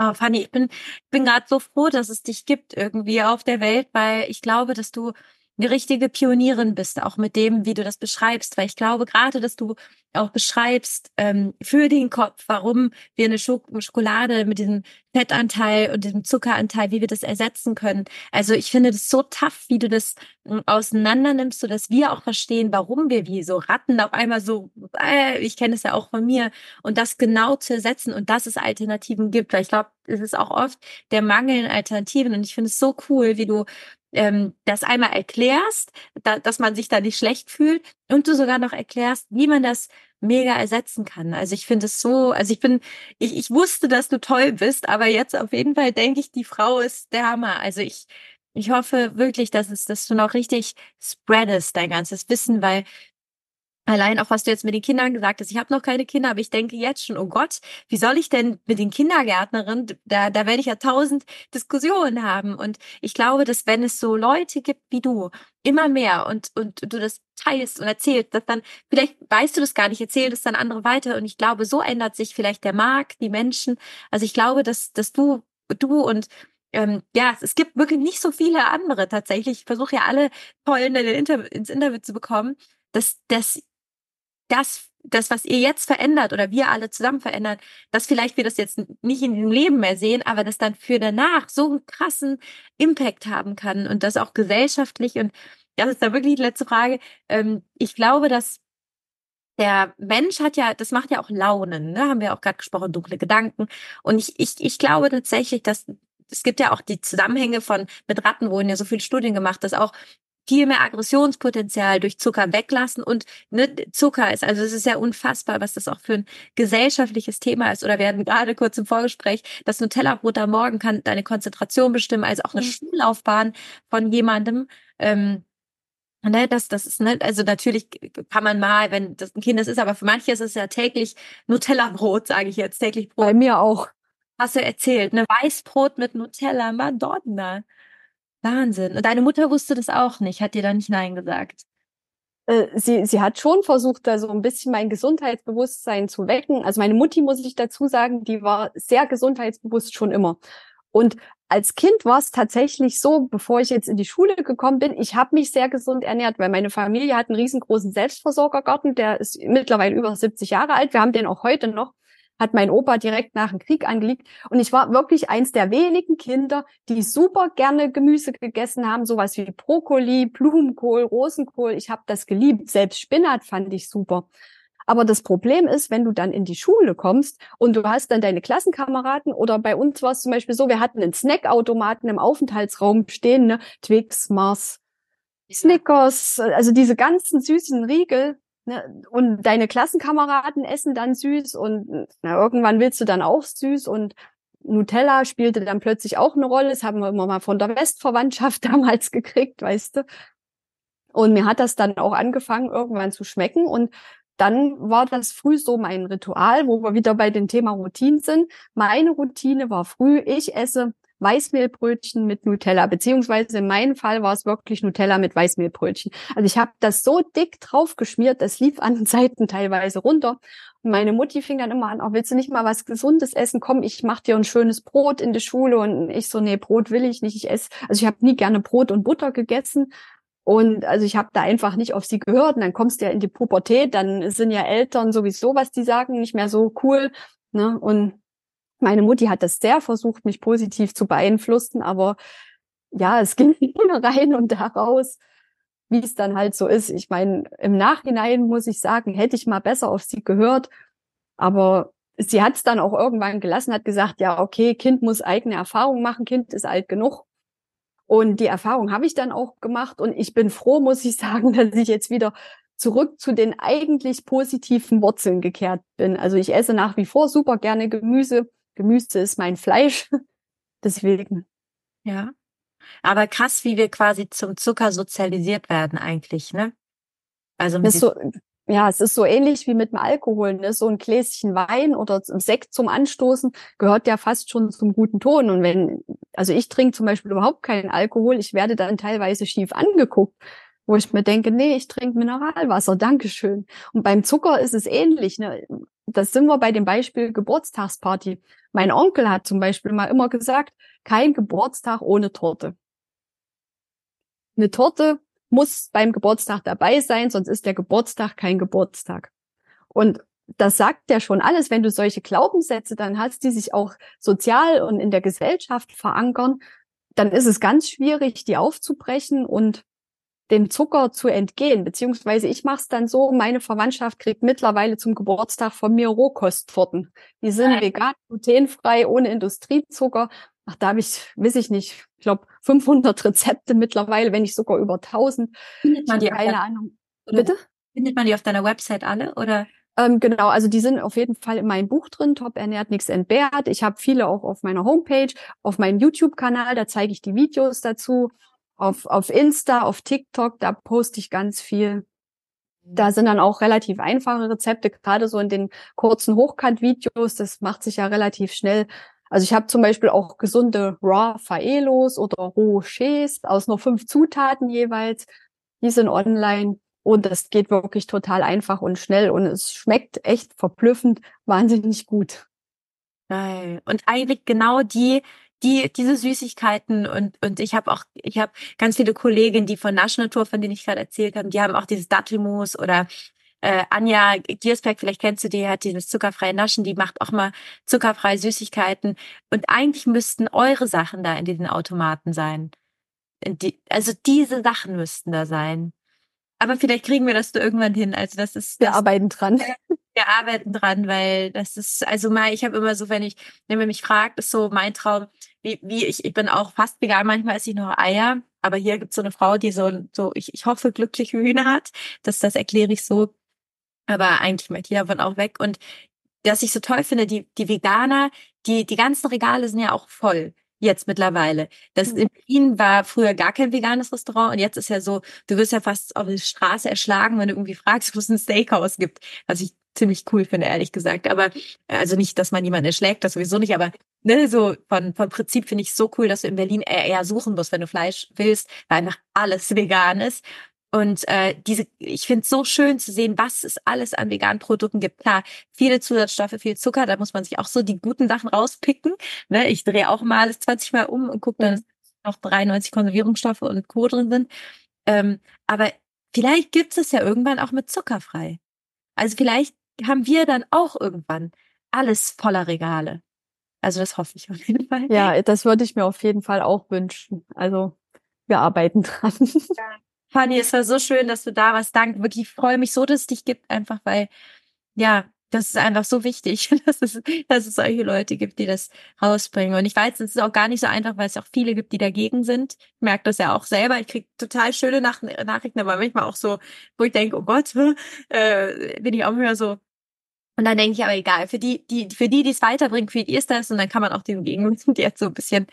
Oh, Fanny, ich bin, bin gerade so froh, dass es dich gibt irgendwie auf der Welt, weil ich glaube, dass du eine richtige Pionierin bist, auch mit dem, wie du das beschreibst, weil ich glaube gerade, dass du auch beschreibst ähm, für den Kopf, warum wir eine Schokolade mit diesem Fettanteil und diesem Zuckeranteil, wie wir das ersetzen können. Also ich finde das so tough, wie du das hm, auseinander nimmst, so dass wir auch verstehen, warum wir wie so Ratten auf einmal so, äh, ich kenne es ja auch von mir, und das genau zu ersetzen und dass es Alternativen gibt, weil ich glaube, es ist auch oft der Mangel in Alternativen. Und ich finde es so cool, wie du ähm, das einmal erklärst, da, dass man sich da nicht schlecht fühlt und du sogar noch erklärst, wie man das mega ersetzen kann. Also ich finde es so, also ich bin, ich, ich wusste, dass du toll bist, aber jetzt auf jeden Fall denke ich, die Frau ist der Hammer. Also ich, ich hoffe wirklich, dass es, dass du noch richtig spreadest, dein ganzes Wissen, weil Allein auch, was du jetzt mit den Kindern gesagt hast. Ich habe noch keine Kinder, aber ich denke jetzt schon, oh Gott, wie soll ich denn mit den Kindergärtnerinnen, da, da werde ich ja tausend Diskussionen haben. Und ich glaube, dass wenn es so Leute gibt wie du, immer mehr und, und du das teilst und erzählst, dass dann, vielleicht weißt du das gar nicht, erzähl das dann andere weiter. Und ich glaube, so ändert sich vielleicht der Markt, die Menschen. Also ich glaube, dass, dass du, du und ähm, ja, es gibt wirklich nicht so viele andere tatsächlich. Ich versuche ja alle toll in Inter ins Interview zu bekommen, dass, dass das, das, was ihr jetzt verändert oder wir alle zusammen verändern, dass vielleicht wir das jetzt nicht in dem Leben mehr sehen, aber das dann für danach so einen krassen Impact haben kann und das auch gesellschaftlich und das ist da wirklich die letzte Frage. Ähm, ich glaube, dass der Mensch hat ja, das macht ja auch Launen, ne? haben wir auch gerade gesprochen, dunkle Gedanken. Und ich, ich, ich glaube tatsächlich, dass es gibt ja auch die Zusammenhänge von, mit Ratten wurden ja so viele Studien gemacht, dass auch viel mehr Aggressionspotenzial durch Zucker weglassen und ne, Zucker ist, also es ist ja unfassbar, was das auch für ein gesellschaftliches Thema ist. Oder wir hatten gerade kurz im Vorgespräch, das Nutella-Brot am Morgen kann deine Konzentration bestimmen, also auch eine mhm. Schullaufbahn von jemandem. Ähm, Ne, das, das ist, ne, also natürlich kann man mal, wenn das ein Kind ist, aber für manche ist es ja täglich Nutella-Brot, sage ich jetzt, täglich Brot. Bei mir auch. Hast du erzählt, ne Weißbrot mit Nutella, Madonna. Wahnsinn. Und deine Mutter wusste das auch nicht, hat dir da nicht Nein gesagt? Äh, sie, sie hat schon versucht, da so ein bisschen mein Gesundheitsbewusstsein zu wecken. Also meine Mutti, muss ich dazu sagen, die war sehr gesundheitsbewusst schon immer. Und als Kind war es tatsächlich so, bevor ich jetzt in die Schule gekommen bin, ich habe mich sehr gesund ernährt, weil meine Familie hat einen riesengroßen Selbstversorgergarten, der ist mittlerweile über 70 Jahre alt. Wir haben den auch heute noch hat mein Opa direkt nach dem Krieg angelegt. Und ich war wirklich eins der wenigen Kinder, die super gerne Gemüse gegessen haben, sowas wie Brokkoli, Blumenkohl, Rosenkohl. Ich habe das geliebt. Selbst Spinat fand ich super. Aber das Problem ist, wenn du dann in die Schule kommst und du hast dann deine Klassenkameraden oder bei uns war es zum Beispiel so, wir hatten einen Snackautomaten im Aufenthaltsraum stehen, ne? Twix, Mars, Snickers, also diese ganzen süßen Riegel, Ne? Und deine Klassenkameraden essen dann süß und na, irgendwann willst du dann auch süß und Nutella spielte dann plötzlich auch eine Rolle. Das haben wir immer mal von der Westverwandtschaft damals gekriegt, weißt du. Und mir hat das dann auch angefangen, irgendwann zu schmecken. Und dann war das früh so mein Ritual, wo wir wieder bei dem Thema Routine sind. Meine Routine war früh, ich esse Weißmehlbrötchen mit Nutella, beziehungsweise in meinem Fall war es wirklich Nutella mit Weißmehlbrötchen. Also ich habe das so dick drauf geschmiert, das lief an den Seiten teilweise runter. Und meine Mutti fing dann immer an, oh, willst du nicht mal was Gesundes essen? Komm, ich mach dir ein schönes Brot in die Schule. Und ich so, nee, Brot will ich nicht. Ich esse, also ich habe nie gerne Brot und Butter gegessen. Und also ich habe da einfach nicht auf sie gehört. Und dann kommst du ja in die Pubertät, dann sind ja Eltern sowieso, was die sagen, nicht mehr so cool. Ne? Und meine Mutti hat das sehr versucht, mich positiv zu beeinflussen, aber ja, es ging rein und da raus, wie es dann halt so ist. Ich meine, im Nachhinein muss ich sagen, hätte ich mal besser auf sie gehört, aber sie hat es dann auch irgendwann gelassen, hat gesagt, ja, okay, Kind muss eigene Erfahrungen machen, Kind ist alt genug. Und die Erfahrung habe ich dann auch gemacht und ich bin froh, muss ich sagen, dass ich jetzt wieder zurück zu den eigentlich positiven Wurzeln gekehrt bin. Also ich esse nach wie vor super gerne Gemüse. Gemüse ist mein Fleisch. Deswegen. Ja. Aber krass, wie wir quasi zum Zucker sozialisiert werden eigentlich, ne? Also das so, ja, es ist so ähnlich wie mit dem Alkohol. Ne? So ein Gläschen Wein oder Sekt zum Anstoßen gehört ja fast schon zum guten Ton. Und wenn, also ich trinke zum Beispiel überhaupt keinen Alkohol, ich werde dann teilweise schief angeguckt, wo ich mir denke, nee, ich trinke Mineralwasser, Dankeschön. Und beim Zucker ist es ähnlich. Ne? Das sind wir bei dem Beispiel Geburtstagsparty. Mein Onkel hat zum Beispiel mal immer gesagt, kein Geburtstag ohne Torte. Eine Torte muss beim Geburtstag dabei sein, sonst ist der Geburtstag kein Geburtstag. Und das sagt ja schon alles, wenn du solche Glaubenssätze dann hast, die sich auch sozial und in der Gesellschaft verankern, dann ist es ganz schwierig, die aufzubrechen und dem Zucker zu entgehen. Beziehungsweise ich mache es dann so, meine Verwandtschaft kriegt mittlerweile zum Geburtstag von mir Rohkosttorten. Die sind Nein. vegan, glutenfrei, ohne Industriezucker. Ach, da habe ich, weiß ich nicht, ich glaube 500 Rezepte mittlerweile, wenn nicht sogar über 1000. Findet man die keine Ahnung. Bitte? Findet man die auf deiner Website alle oder? Ähm, genau, also die sind auf jeden Fall in meinem Buch drin, Top ernährt, nichts entbehrt. Ich habe viele auch auf meiner Homepage, auf meinem YouTube-Kanal, da zeige ich die Videos dazu. Auf, auf Insta, auf TikTok, da poste ich ganz viel. Da sind dann auch relativ einfache Rezepte, gerade so in den kurzen Hochkant-Videos. Das macht sich ja relativ schnell. Also ich habe zum Beispiel auch gesunde Raw Faelos oder Rochers aus nur fünf Zutaten jeweils. Die sind online. Und das geht wirklich total einfach und schnell und es schmeckt echt verblüffend wahnsinnig gut. Geil. Und eigentlich genau die, die diese Süßigkeiten und und ich habe auch ich habe ganz viele Kolleginnen, die von Naschnatur, von denen ich gerade erzählt habe, die haben auch dieses Dattelmus oder äh, Anja Giersberg, vielleicht kennst du die, hat dieses zuckerfreie Naschen, die macht auch mal zuckerfreie Süßigkeiten und eigentlich müssten eure Sachen da in diesen Automaten sein. Die, also diese Sachen müssten da sein. Aber vielleicht kriegen wir das irgendwann hin. Also das ist. Wir arbeiten dran. Wir arbeiten dran, weil das ist, also mal, ich habe immer so, wenn ich, wenn man mich fragt, ist so mein Traum, wie, wie ich, ich bin auch fast vegan, manchmal esse ich noch Eier, aber hier gibt's so eine Frau, die so, so, ich, ich hoffe, glückliche Hühner hat. Das, das erkläre ich so. Aber eigentlich möchte ich davon auch weg. Und dass ich so toll finde, die, die Veganer, die, die ganzen Regale sind ja auch voll jetzt mittlerweile. Das mhm. in Berlin war früher gar kein veganes Restaurant und jetzt ist ja so, du wirst ja fast auf der Straße erschlagen, wenn du irgendwie fragst, wo es ein Steakhouse gibt. Was ich ziemlich cool finde, ehrlich gesagt. Aber also nicht, dass man jemanden erschlägt, das sowieso nicht, aber ne, so von, von Prinzip finde ich so cool, dass du in Berlin eher suchen musst, wenn du Fleisch willst, weil einfach alles vegan ist. Und äh, diese, ich finde es so schön zu sehen, was es alles an veganen Produkten gibt. Klar, viele Zusatzstoffe, viel Zucker, da muss man sich auch so die guten Sachen rauspicken. Ne? Ich drehe auch mal alles 20 Mal um und gucke dann, dass noch 93 Konservierungsstoffe und Co. drin sind. Ähm, aber vielleicht gibt es ja irgendwann auch mit zuckerfrei. Also vielleicht haben wir dann auch irgendwann alles voller Regale. Also das hoffe ich auf jeden Fall. Ja, das würde ich mir auf jeden Fall auch wünschen. Also wir arbeiten dran. Ja. Fanny, es war so schön, dass du da warst. Danke. Wirklich, ich freue mich so, dass es dich gibt, einfach weil, ja, das ist einfach so wichtig, dass es, dass es solche Leute gibt, die das rausbringen. Und ich weiß, es ist auch gar nicht so einfach, weil es auch viele gibt, die dagegen sind. Ich merke das ja auch selber. Ich kriege total schöne Nach Nachrichten, aber manchmal auch so, wo ich denke, oh Gott, äh, bin ich auch immer so. Und dann denke ich aber egal, für die, die, für die, die es weiterbringen, für die ist das und dann kann man auch den Gegenwind jetzt so ein bisschen,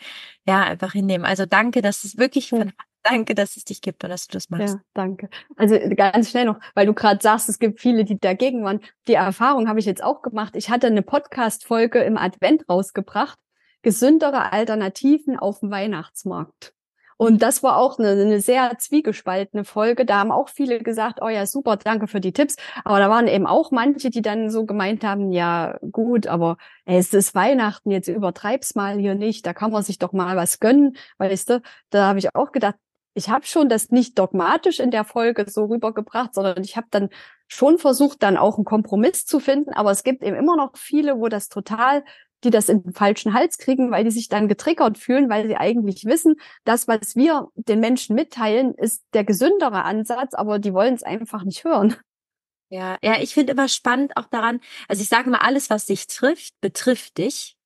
ja, einfach hinnehmen. Also danke, dass es wirklich von Danke, dass es dich gibt und dass du das machst. Ja, danke. Also ganz schnell noch, weil du gerade sagst, es gibt viele, die dagegen waren. Die Erfahrung habe ich jetzt auch gemacht. Ich hatte eine Podcast-Folge im Advent rausgebracht. Gesündere Alternativen auf dem Weihnachtsmarkt. Und das war auch eine, eine sehr zwiegespaltene Folge. Da haben auch viele gesagt, oh ja, super, danke für die Tipps. Aber da waren eben auch manche, die dann so gemeint haben, ja, gut, aber es ist Weihnachten, jetzt übertreib's mal hier nicht. Da kann man sich doch mal was gönnen, weißt du. Da habe ich auch gedacht, ich habe schon das nicht dogmatisch in der Folge so rübergebracht, sondern ich habe dann schon versucht, dann auch einen Kompromiss zu finden. Aber es gibt eben immer noch viele, wo das total, die das in den falschen Hals kriegen, weil die sich dann getriggert fühlen, weil sie eigentlich wissen, das, was wir den Menschen mitteilen, ist der gesündere Ansatz, aber die wollen es einfach nicht hören. Ja, ja, ich finde immer spannend auch daran, also ich sage mal, alles, was dich trifft, betrifft dich.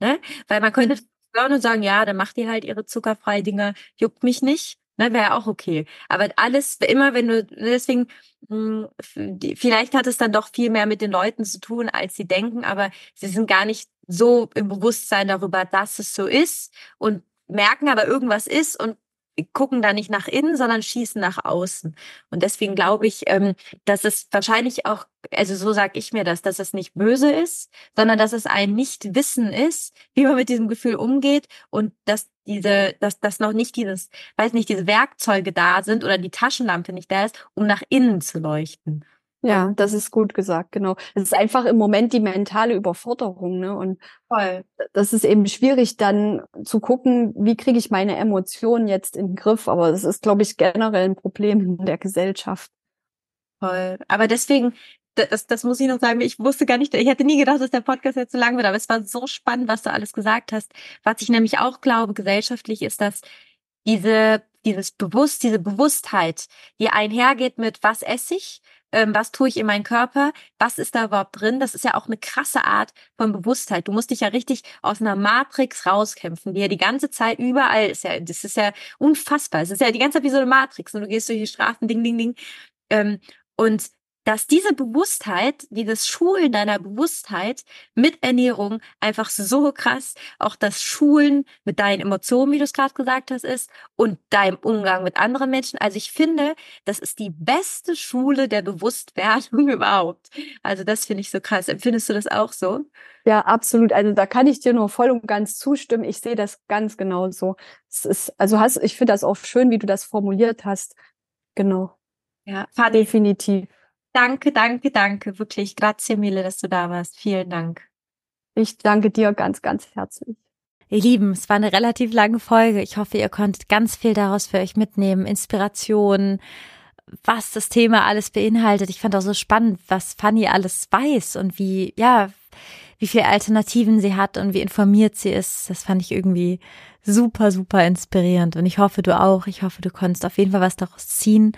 Ne? Weil man könnte hören und sagen, ja, dann macht die halt ihre zuckerfreie Dinge, juckt mich nicht. Ne, wäre auch okay. Aber alles, immer wenn du, deswegen, mh, hm, vielleicht hat es dann doch viel mehr mit den Leuten zu tun, als sie denken, aber sie sind gar nicht so im Bewusstsein darüber, dass es so ist und merken aber irgendwas ist und gucken da nicht nach innen, sondern schießen nach außen. Und deswegen glaube ich, ähm, dass es wahrscheinlich auch, also so sage ich mir das, dass es nicht böse ist, sondern dass es ein Nicht-Wissen ist, wie man mit diesem Gefühl umgeht und dass diese, dass, dass noch nicht dieses, weiß nicht, diese Werkzeuge da sind oder die Taschenlampe nicht da ist, um nach innen zu leuchten. Ja, das ist gut gesagt, genau. Es ist einfach im Moment die mentale Überforderung, ne? Und Voll. das ist eben schwierig, dann zu gucken, wie kriege ich meine Emotionen jetzt in den Griff. Aber das ist, glaube ich, generell ein Problem in der Gesellschaft. Voll. Aber deswegen, das, das muss ich noch sagen, ich wusste gar nicht, ich hätte nie gedacht, dass der Podcast jetzt so lang wird, aber es war so spannend, was du alles gesagt hast. Was ich nämlich auch glaube, gesellschaftlich ist, dass diese, dieses Bewusst, diese Bewusstheit, die einhergeht mit was esse ich, ähm, was tue ich in meinen Körper, was ist da überhaupt drin. Das ist ja auch eine krasse Art von Bewusstheit. Du musst dich ja richtig aus einer Matrix rauskämpfen, die ja die ganze Zeit überall ist. Ja, das ist ja unfassbar. Es ist ja die ganze Zeit wie so eine Matrix und du gehst durch die Straßen, ding, ding, ding. Ähm, und dass diese Bewusstheit, dieses Schulen deiner Bewusstheit mit Ernährung einfach so krass, auch das Schulen mit deinen Emotionen, wie du es gerade gesagt hast, ist und deinem Umgang mit anderen Menschen. Also ich finde, das ist die beste Schule der Bewusstwerdung überhaupt. Also das finde ich so krass. Empfindest du das auch so? Ja, absolut. Also da kann ich dir nur voll und ganz zustimmen. Ich sehe das ganz genau so. Es ist, also hast, ich finde das auch schön, wie du das formuliert hast. Genau. Ja, definitiv. Danke, danke, danke. Wirklich, grazie mille, dass du da warst. Vielen Dank. Ich danke dir ganz, ganz herzlich. Ihr Lieben, es war eine relativ lange Folge. Ich hoffe, ihr konntet ganz viel daraus für euch mitnehmen. Inspiration, was das Thema alles beinhaltet. Ich fand auch so spannend, was Fanny alles weiß und wie, ja, wie viele Alternativen sie hat und wie informiert sie ist. Das fand ich irgendwie super, super inspirierend. Und ich hoffe, du auch. Ich hoffe, du konntest auf jeden Fall was daraus ziehen.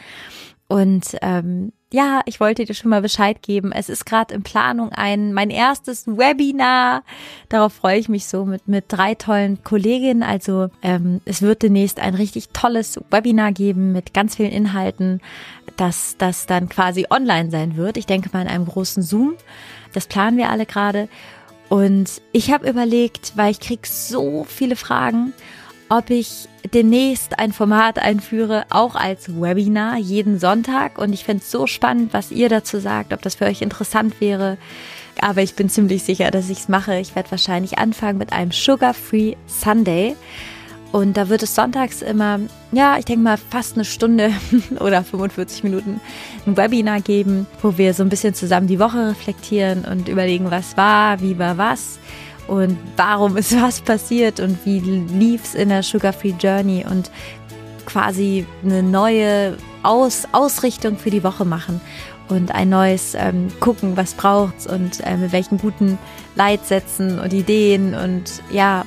Und ähm, ja, ich wollte dir schon mal Bescheid geben. Es ist gerade in Planung ein mein erstes Webinar. Darauf freue ich mich so mit mit drei tollen Kolleginnen. Also ähm, es wird demnächst ein richtig tolles Webinar geben mit ganz vielen Inhalten, dass das dann quasi online sein wird. Ich denke mal in einem großen Zoom. Das planen wir alle gerade. Und ich habe überlegt, weil ich krieg so viele Fragen ob ich demnächst ein Format einführe, auch als Webinar jeden Sonntag. Und ich finde es so spannend, was ihr dazu sagt, ob das für euch interessant wäre. Aber ich bin ziemlich sicher, dass ich es mache. Ich werde wahrscheinlich anfangen mit einem Sugar-Free Sunday. Und da wird es sonntags immer, ja, ich denke mal fast eine Stunde oder 45 Minuten ein Webinar geben, wo wir so ein bisschen zusammen die Woche reflektieren und überlegen, was war, wie war was und warum ist was passiert und wie lief es in der Sugar Free Journey und quasi eine neue Aus Ausrichtung für die Woche machen und ein neues ähm, gucken, was braucht's und äh, mit welchen guten Leitsätzen und Ideen und ja,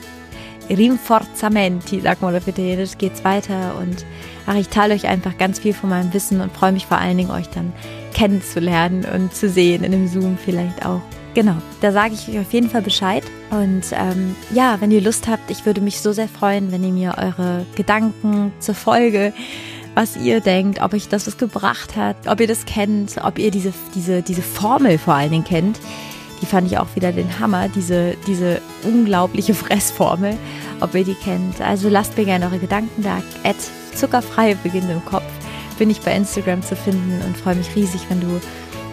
Rinforzamenti, sagt man auf Italienisch, geht's weiter und ach, ich teile euch einfach ganz viel von meinem Wissen und freue mich vor allen Dingen, euch dann kennenzulernen und zu sehen in dem Zoom vielleicht auch. Genau, da sage ich euch auf jeden Fall Bescheid. Und ähm, ja, wenn ihr Lust habt, ich würde mich so sehr freuen, wenn ihr mir eure Gedanken zur Folge, was ihr denkt, ob euch das was gebracht hat, ob ihr das kennt, ob ihr diese, diese, diese Formel vor allen Dingen kennt. Die fand ich auch wieder den Hammer, diese, diese unglaubliche Fressformel, ob ihr die kennt. Also lasst mir gerne eure Gedanken da. At zuckerfrei beginnt im Kopf bin ich bei Instagram zu finden und freue mich riesig, wenn du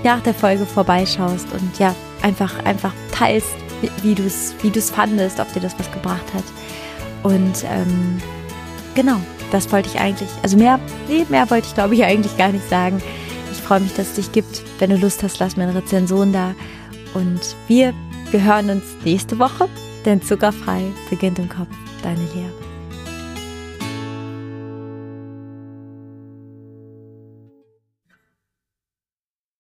nach der Folge vorbeischaust und ja, einfach, einfach teilst, wie du es wie du's fandest, ob dir das was gebracht hat. Und ähm, genau, das wollte ich eigentlich, also mehr, nee, mehr wollte ich glaube ich eigentlich gar nicht sagen. Ich freue mich, dass es dich gibt. Wenn du Lust hast, lass mir eine Rezension da. Und wir, wir hören uns nächste Woche, denn zuckerfrei beginnt im Kopf. Deine Lehre.